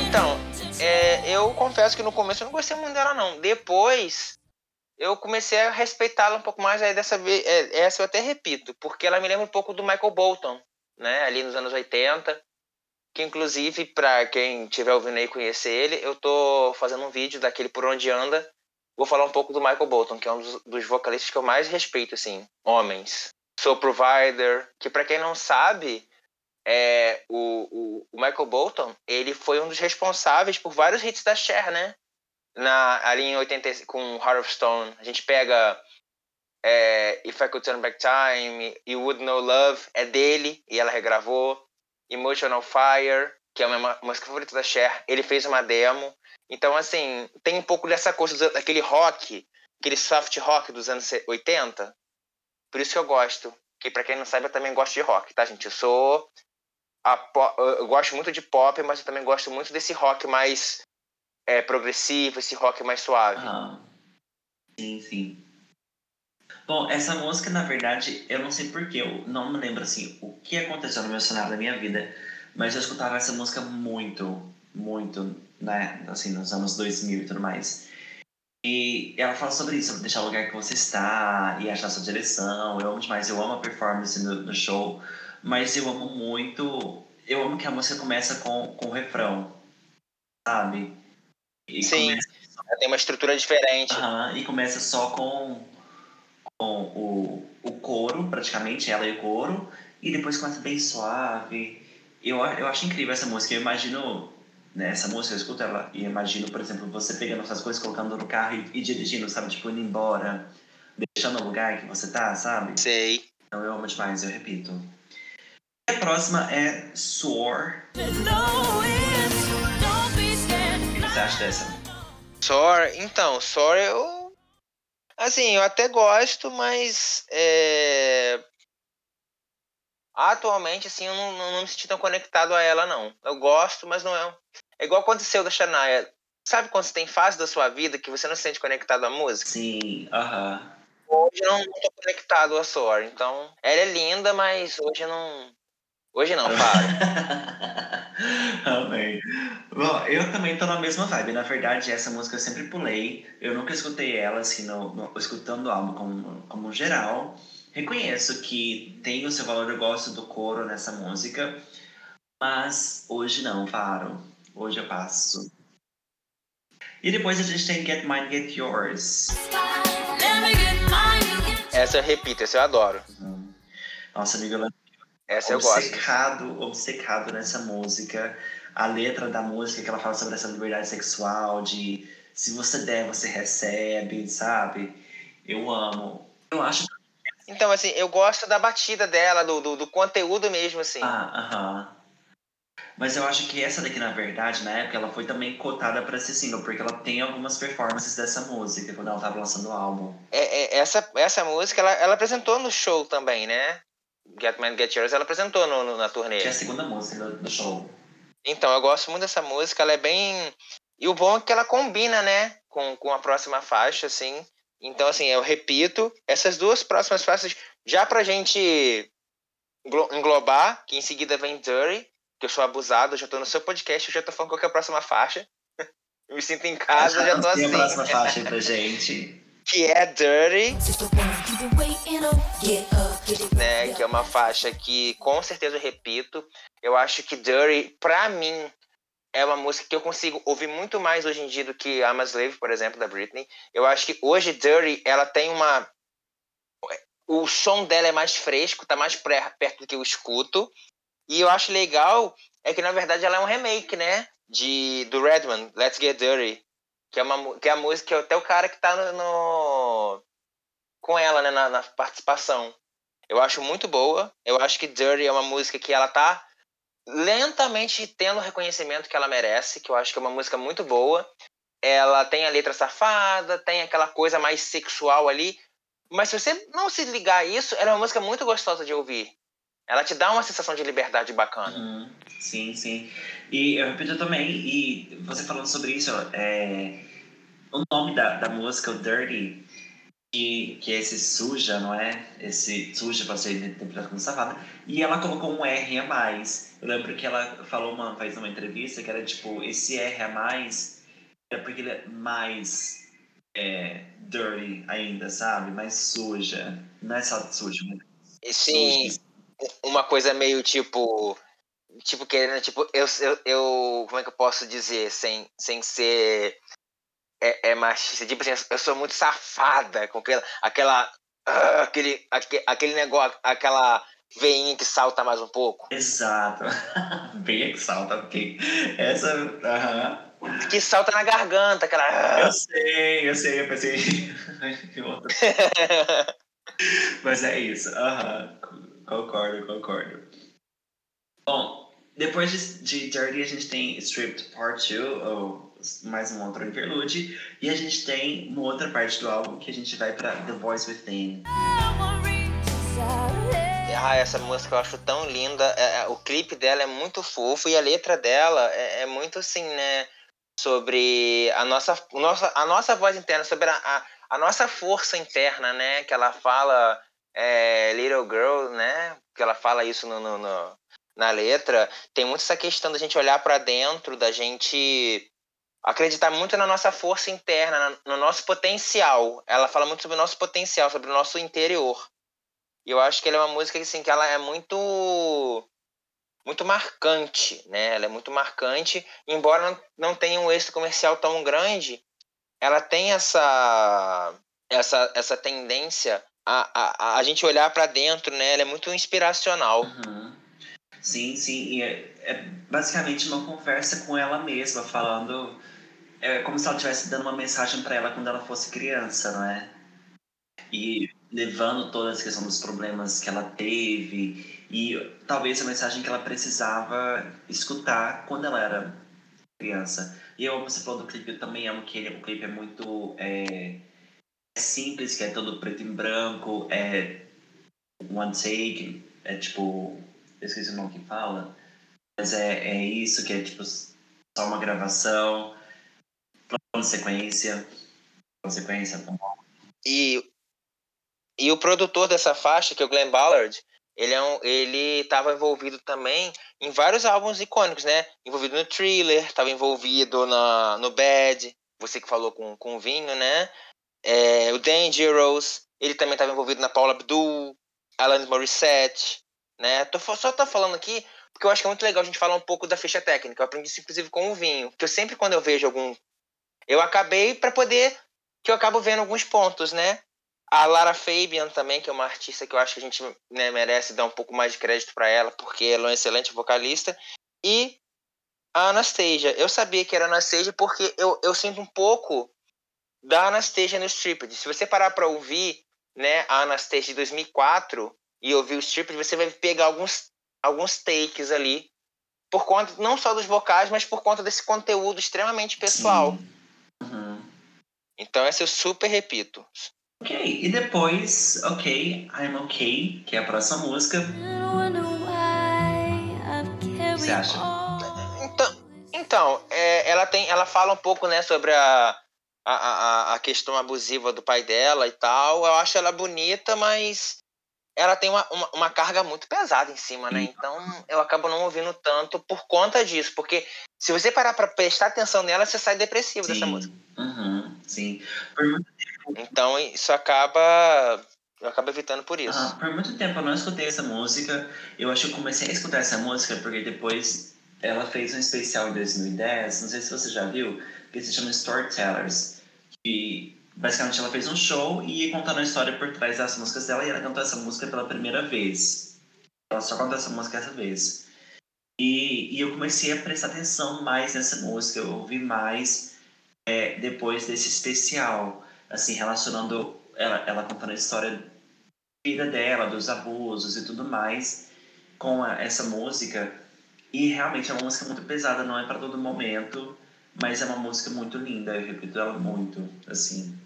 Então, é, eu confesso que no começo eu não gostei muito dela, não. Depois, eu comecei a respeitá-la um pouco mais. Aí dessa vez, é, essa eu até repito, porque ela me lembra um pouco do Michael Bolton, né? Ali nos anos 80. Que inclusive, para quem estiver ouvindo aí conhecer ele, eu tô fazendo um vídeo daquele Por Onde Anda. Vou falar um pouco do Michael Bolton, que é um dos, dos vocalistas que eu mais respeito, assim, homens. Sou Provider, que para quem não sabe, é, o, o, o Michael Bolton, ele foi um dos responsáveis por vários hits da Cher, né? Na, ali em 80, com Heart of Stone. A gente pega é, If I Could Turn Back Time, You Would Know Love, é dele, e ela regravou. Emotional Fire, que é a minha música favorita da Cher, ele fez uma demo. Então, assim, tem um pouco dessa coisa daquele rock, aquele soft rock dos anos 80. Por isso que eu gosto. Que pra quem não sabe, eu também gosto de rock, tá, gente? Eu sou. A po- eu gosto muito de pop, mas eu também gosto muito desse rock mais é, progressivo, esse rock mais suave. Aham. Sim, sim. Bom, essa música, na verdade, eu não sei porquê, eu não me lembro assim o que aconteceu no meu cenário da minha vida, mas eu escutava essa música muito, muito, né, assim, nos anos 2000 e tudo mais. E ela fala sobre isso, sobre deixar o lugar que você está e achar sua direção. Eu amo demais, eu amo a performance no, no show, mas eu amo muito. Eu amo que a música começa com, com o refrão, sabe? E Sim. começa Ela tem uma estrutura diferente. Aham, e começa só com, com o, o coro, praticamente, ela e o coro, e depois começa bem suave. Eu, eu acho incrível essa música. Eu imagino, né, essa música, eu escuto ela e imagino, por exemplo, você pegando essas coisas, colocando no carro e, e dirigindo, sabe? Tipo, indo embora, deixando o lugar que você tá, sabe? Sei. Então eu amo demais, eu repito. E a próxima é Soar. Você acha dessa? Sor, então, Sor eu. Assim, eu até gosto, mas. É... Atualmente, assim, eu não, não, me senti tão conectado a ela, não. Eu gosto, mas não é. É igual aconteceu da Shania. Sabe quando você tem fase da sua vida que você não se sente conectado à música? Sim, aham. Hoje eu não tô conectado a Sor. Então, ela é linda, mas hoje eu não. Hoje não, para. *laughs* Amém. Bom, eu também tô na mesma vibe. Na verdade, essa música eu sempre pulei. Eu nunca escutei ela, assim, no, no- escutando o álbum como, como geral. Reconheço que tem o seu valor, eu gosto do coro nessa música. Mas hoje não, paro. Hoje eu passo. E depois a gente tem Get Mine, Get Yours. Essa eu repito, essa eu adoro. Hum. Nossa, amiga, ela Essa eu gosto. obcecado, obcecado nessa música. A letra da música que ela fala sobre essa liberdade sexual, de se você der, você recebe, sabe? Eu amo. Eu acho. Então, assim, eu gosto da batida dela, do, do, do conteúdo mesmo, assim. Ah, aham. Mas eu acho que essa daqui, na verdade, na época, ela foi também cotada pra ser single, porque ela tem algumas performances dessa música quando ela tava lançando o álbum. É, é, essa, essa música, ela, ela apresentou no show também, né? Get Man, Get Yours, ela apresentou no, no- na turnê. Que é a segunda música do, show. Então, eu gosto muito dessa música, ela é bem... E o bom é que ela combina, né? Com, com a próxima faixa, assim. Então, assim, eu repito, essas duas próximas faixas, já pra gente englobar, que em seguida vem Dirty, que eu sou abusado, eu já tô no seu podcast, eu já tô falando qual é a próxima faixa. *laughs* eu me sinto em casa, eu já tô assim. a próxima faixa aí pra gente. *laughs* que é Dirty. Né, que é uma faixa que com certeza eu repito. Eu acho que Dirty, pra mim, é uma música que eu consigo ouvir muito mais hoje em dia do que I'm a Slave, por exemplo, da Britney. Eu acho que hoje Dirty, ela tem uma o som dela é mais fresco, tá mais perto do que eu escuto. E eu acho legal é que na verdade ela é um remake, né, de do Redman, Let's Get Dirty, que é uma que é a música que é até o cara que tá no, no com ela, né, na, na participação. Eu acho muito boa. Eu acho que Dirty é uma música que ela tá lentamente tendo o reconhecimento que ela merece, que eu acho que é uma música muito boa. Ela tem a letra safada, tem aquela coisa mais sexual ali, mas se você não se ligar a isso, ela é uma música muito gostosa de ouvir. Ela te dá uma sensação de liberdade bacana. Uhum. Sim, sim. E eu repito também, e você falando sobre isso, é, o nome da, da música, o Dirty, que, que é esse suja, não é? Esse suja para ser interpretado como safada. E ela colocou um R a mais. Eu lembro que ela falou uma vez numa entrevista que era tipo, esse R a mais é porque ele é mais é, dirty ainda, sabe? Mais suja. Não é só suja, mas. Sim, suja. uma coisa meio tipo. Tipo, querendo, tipo, eu, eu, eu. Como é que eu posso dizer? Sem, sem ser é, é machista. Tipo assim, eu sou muito safada com aquela. aquela uh, aquele, aquele, aquele negócio, aquela veinha que salta mais um pouco. Exato. *laughs* Veinha que salta, ok. Essa. Uh -huh. Que salta na garganta, aquela. Eu sei, eu sei, eu pensei. *laughs* Mas é isso. Uh -huh. Concordo, concordo. Bom, depois de, de Dirty, a gente tem Stripped Part 2, ou mais um outro interlude. E a gente tem uma outra parte do álbum que a gente vai para The Voice Within. Ah, essa música eu acho tão linda. É, é, o clipe dela é muito fofo e a letra dela é, é muito assim, né? Sobre a nossa, nossa, a nossa voz interna, sobre a, a, a nossa força interna, né? Que ela fala é, Little Girl, né? Que ela fala isso no, no, no na letra. Tem muito essa questão da gente olhar para dentro, da gente acreditar muito na nossa força interna, no nosso potencial. Ela fala muito sobre o nosso potencial, sobre o nosso interior. E eu acho que ela é uma música assim, que ela é muito muito marcante, né? Ela é muito marcante, embora não, tenha um êxito comercial tão grande, ela tem essa essa, essa tendência a, a, a gente olhar para dentro, né? Ela é muito inspiracional. Uhum. Sim, sim. E é, é basicamente uma conversa com ela mesma, falando é como se ela estivesse dando uma mensagem para ela quando ela fosse criança, não é? E levando toda essa questão dos problemas que ela teve e talvez a mensagem que ela precisava escutar quando ela era criança. E eu amo você falou do clipe, eu também amo que ele, o clipe é muito é, é simples, que é todo preto e branco, é one take, é tipo, eu esqueci o nome que fala, mas é, é isso, que é tipo só uma gravação consequência, consequência. E, e o produtor dessa faixa, que é o Glenn Ballard, ele é um, ele estava envolvido também em vários álbuns icônicos, né? Envolvido no Thriller, estava envolvido na, no Bad, você que falou com, com o Vinho, né? É, o Dangerous, ele também estava envolvido na Paula Abdul, Alanis Morissette, né? Tô, só tô falando aqui porque eu acho que é muito legal a gente falar um pouco da ficha técnica. Eu aprendi isso, inclusive, com o Vinho. Que eu sempre, quando eu vejo algum eu acabei para poder que eu acabo vendo alguns pontos, né? A Lara Fabian também, que é uma artista que eu acho que a gente né, merece dar um pouco mais de crédito para ela, porque ela é uma excelente vocalista. E a Anastasia. Eu sabia que era Anastasia porque eu, eu sinto um pouco da Anastasia no Stripped. Se você parar para ouvir né, a Anastasia de 2004 e ouvir o Stripped, você vai pegar alguns, alguns takes ali, por conta não só dos vocais, mas por conta desse conteúdo extremamente pessoal. Sim. Uhum. Então essa eu super repito. Ok, e depois, ok, I'm ok, que é a próxima música. O que você acha? Então, então é, ela tem, ela fala um pouco, né, sobre a, a, a, a questão abusiva do pai dela e tal. Eu acho ela bonita, mas ela tem uma, uma, uma, carga muito pesada em cima, né? Então eu acabo não ouvindo tanto por conta disso. Porque se você parar pra prestar atenção nela, você sai depressivo sim. dessa música. Uhum, sim. Então isso acaba. Eu acabo evitando por isso. Ah, por muito tempo eu não escutei essa música. Eu acho que eu comecei a escutar essa música porque depois ela fez um especial em 2010, não sei se você já viu, que se chama Storytellers. Que basicamente ela fez um show e contando a história por trás das músicas dela e ela cantou essa música pela primeira vez. Ela só cantou essa música essa vez. E, e eu comecei a prestar atenção mais nessa música, eu ouvi mais é, depois desse especial, assim, relacionando ela, ela contando a história da vida dela, dos abusos e tudo mais, com a, essa música. E realmente é uma música muito pesada, não é para todo momento, mas é uma música muito linda, eu repito ela muito, assim.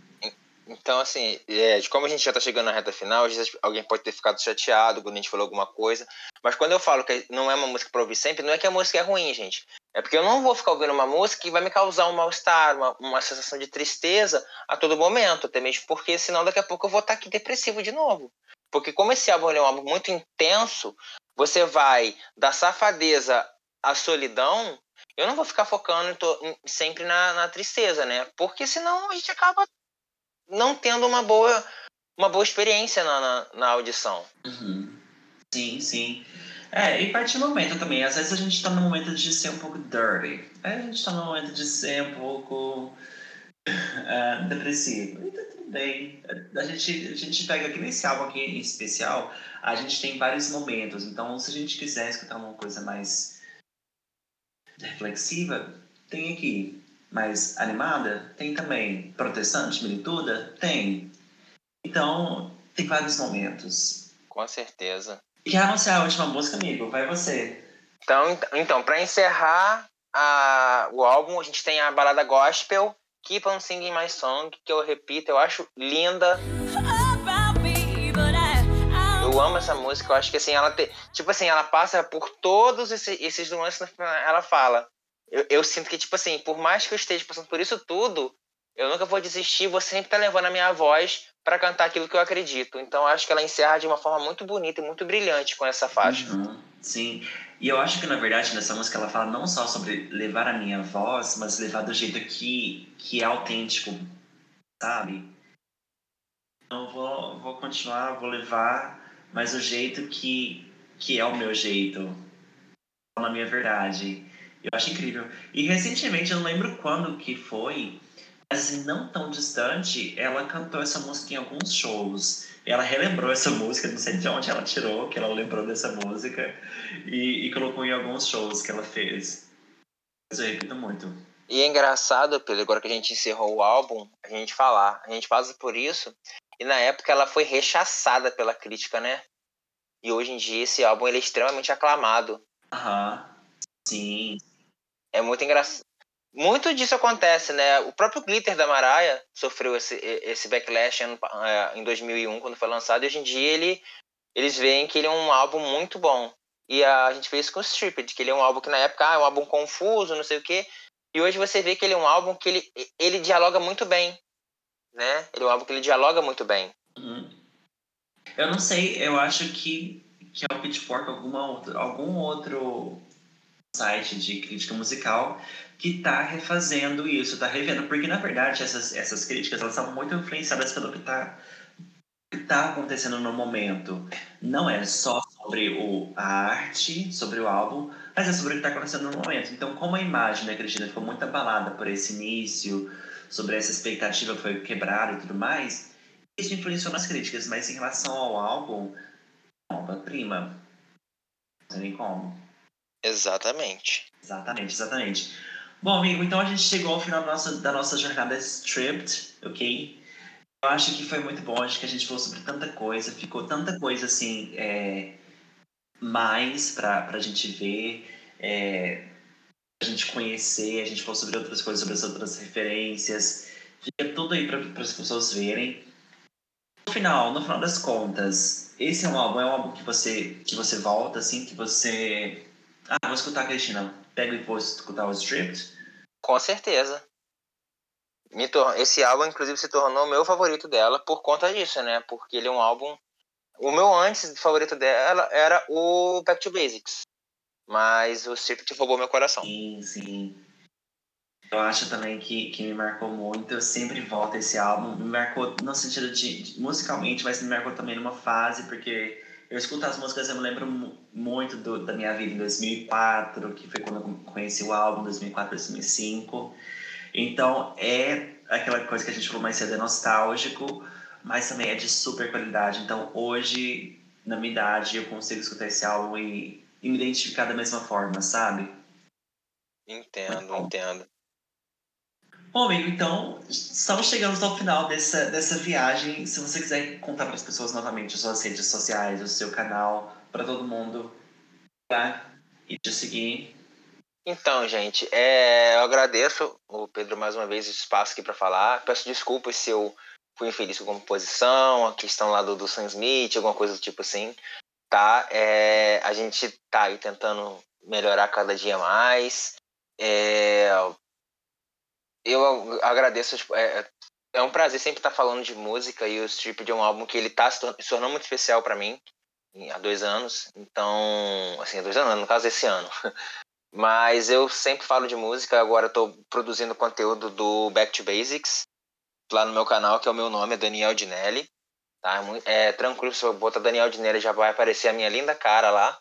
Então, assim, é, de como a gente já está chegando na reta final, às vezes alguém pode ter ficado chateado quando a gente falou alguma coisa. Mas quando eu falo que não é uma música para ouvir sempre, não é que a música é ruim, gente. É porque eu não vou ficar ouvindo uma música que vai me causar um mal-estar, uma, uma sensação de tristeza a todo momento, até mesmo porque senão daqui a pouco eu vou estar tá aqui depressivo de novo. Porque como esse álbum é um álbum muito intenso, você vai da safadeza à solidão, eu não vou ficar focando sempre na, na tristeza, né? Porque senão a gente acaba não tendo uma boa, uma boa experiência na, na, na audição. Uhum. Sim, sim. É, e parte do momento também. Às vezes a gente tá no momento de ser um pouco dirty. A gente tá no momento de ser um pouco uh, depressivo. E tá tudo bem. A gente, a gente pega aqui nesse álbum aqui em especial, a gente tem vários momentos. Então, se a gente quiser escutar uma coisa mais reflexiva, tem aqui mais animada? Tem também. Protestante, milituda? Tem. Então, tem vários momentos. Com certeza. E quer anunciar a última música, amigo? Vai você. Então, então para encerrar a, o álbum, a gente tem a balada gospel, Keep on Singing My Song, que eu repito, eu acho linda. Eu amo essa música, eu acho que assim, ela te, tipo assim, ela passa por todos esses, esses nuances, ela fala eu, eu sinto que, tipo assim, por mais que eu esteja passando por isso tudo, eu nunca vou desistir, vou sempre tá levando a minha voz para cantar aquilo que eu acredito. Então acho que ela encerra de uma forma muito bonita e muito brilhante com essa faixa. Uhum, sim. E eu acho que na verdade nessa música ela fala não só sobre levar a minha voz, mas levar do jeito que, que é autêntico, sabe? Então vou, vou continuar, vou levar, mas o jeito que, que é o meu jeito, na minha verdade. Eu acho incrível. E recentemente, eu não lembro quando que foi, mas assim, não tão distante, ela cantou essa música em alguns shows. Ela relembrou essa música, não sei de onde ela tirou, que ela lembrou dessa música, e, e colocou em alguns shows que ela fez. Mas eu repito muito. E é engraçado, Pedro, agora que a gente encerrou o álbum, a gente falar. A gente passa por isso. E na época ela foi rechaçada pela crítica, né? E hoje em dia esse álbum ele é extremamente aclamado. Aham. Sim. É muito engraçado. Muito disso acontece, né? O próprio Glitter da Mariah sofreu esse, esse backlash em 2001, é, quando foi lançado, e hoje em dia ele, eles veem que ele é um álbum muito bom. E a gente fez com o Stripped, que ele é um álbum que na época ah, é um álbum confuso, não sei o quê. E hoje você vê que ele é um álbum que ele, ele dialoga muito bem. Né? Ele é um álbum que ele dialoga muito bem. Uhum. Eu não sei, eu acho que, que é o Pitchfork, alguma algum outro site de crítica musical que está refazendo isso, está revendo, porque na verdade essas, essas críticas elas são muito influenciadas pelo que está tá acontecendo no momento. Não é só sobre o, a arte, sobre o álbum, mas é sobre o que está acontecendo no momento. Então, como a imagem da Cristina ficou muito abalada por esse início, sobre essa expectativa que foi quebrada e tudo mais, isso influenciou nas críticas, mas em relação ao álbum, obra-prima. Não sei nem como. Exatamente. Exatamente, exatamente. Bom, amigo, então a gente chegou ao final da nossa, da nossa jornada Stripped, ok? Eu acho que foi muito bom, acho que a gente falou sobre tanta coisa, ficou tanta coisa assim, é, mais pra, pra gente ver, é, pra gente conhecer, a gente falou sobre outras coisas, sobre as outras referências, fica tudo aí para as pessoas verem. No final, no final das contas, esse é um álbum, é um álbum que você, que você volta, assim, que você ah, vou escutar a Cristina. Pego e vou escutar o Stripped? Com certeza. Tor... Esse álbum, inclusive, se tornou meu favorito dela por conta disso, né? Porque ele é um álbum O meu antes favorito dela era o Back to Basics. Mas o Circuit roubou meu coração. Sim, sim. Eu acho também que, que me marcou muito. Eu sempre volto esse álbum. Me marcou no sentido de, de, musicalmente, mas me marcou também numa fase, porque eu escuto as músicas, eu me lembro muito do, da minha vida em 2004, que foi quando eu conheci o álbum, 2004, 2005. Então, é aquela coisa que a gente falou mais cedo, é nostálgico, mas também é de super qualidade. Então, hoje, na minha idade, eu consigo escutar esse álbum e, e me identificar da mesma forma, sabe? Entendo, entendo. Bom, amigo, então estamos chegando ao final dessa, dessa viagem. Se você quiser contar para as pessoas novamente as suas redes sociais, o seu canal, para todo mundo tá? e te seguir. Então, gente, é, eu agradeço o Pedro mais uma vez o espaço aqui para falar. Peço desculpas se eu fui infeliz com a composição, a questão lá do, do Sam Smith, alguma coisa do tipo assim. Tá? É, a gente tá aí tentando melhorar cada dia mais. É, eu agradeço. Tipo, é, é um prazer sempre estar falando de música e o Strip é um álbum que ele tá se tornando muito especial para mim há dois anos. Então, assim, há dois anos, no caso esse ano. *laughs* Mas eu sempre falo de música. Agora estou produzindo conteúdo do Back to Basics lá no meu canal, que é o meu nome, é Daniel Dinelli. Tá? É tranquilo, se eu botar Daniel Dinelli já vai aparecer a minha linda cara lá.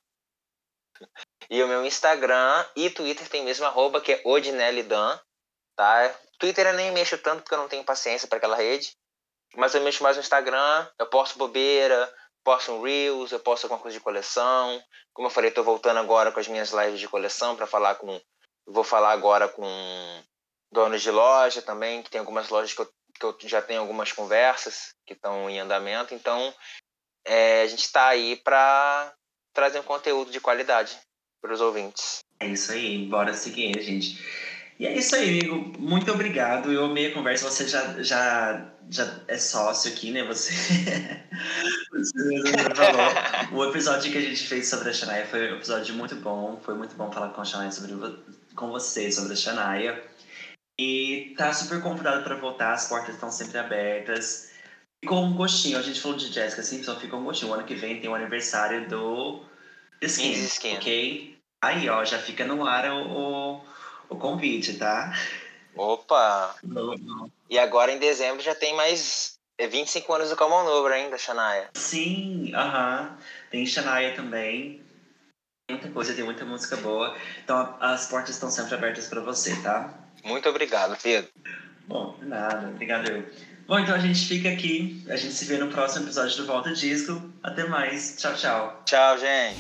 *laughs* E o meu Instagram e Twitter tem mesmo arroba, que é odinellidan, tá? Twitter eu nem mexo tanto porque eu não tenho paciência para aquela rede. Mas eu mexo mais no Instagram, eu posto bobeira, posto um Reels, eu posto alguma coisa de coleção. Como eu falei, estou voltando agora com as minhas lives de coleção para falar com. Vou falar agora com donos de loja também, que tem algumas lojas que eu que eu já tenho algumas conversas que estão em andamento, então é, a gente está aí para trazer um conteúdo de qualidade para os ouvintes. É isso aí, bora seguir, gente. E é isso aí, amigo. Muito obrigado. Eu amei a conversa. Você já, já, já é sócio aqui, né? Você. *laughs* Você falou. O episódio que a gente fez sobre a Shania foi um episódio muito bom. Foi muito bom falar com a Shania sobre com você sobre a Shania. E tá super convidado para voltar, as portas estão sempre abertas. Ficou um gostinho, a gente falou de Jessica Simpson, ficou um gostinho. O ano que vem tem o aniversário do Skin, Skin. ok? Aí, ó, já fica no ar o, o, convite, tá? Opa! E agora em dezembro já tem mais 25 anos do Common Novo ainda, Shania. Sim, aham. Uh -huh. Tem Shania também. Muita coisa, tem muita música boa. Então as portas estão sempre abertas para você, tá? Muito obrigado, Pedro. Bom, nada. Obrigado eu. Bom, então a gente fica aqui. A gente se vê no próximo episódio do Volta Disco. Até mais. Tchau, tchau. Tchau, gente.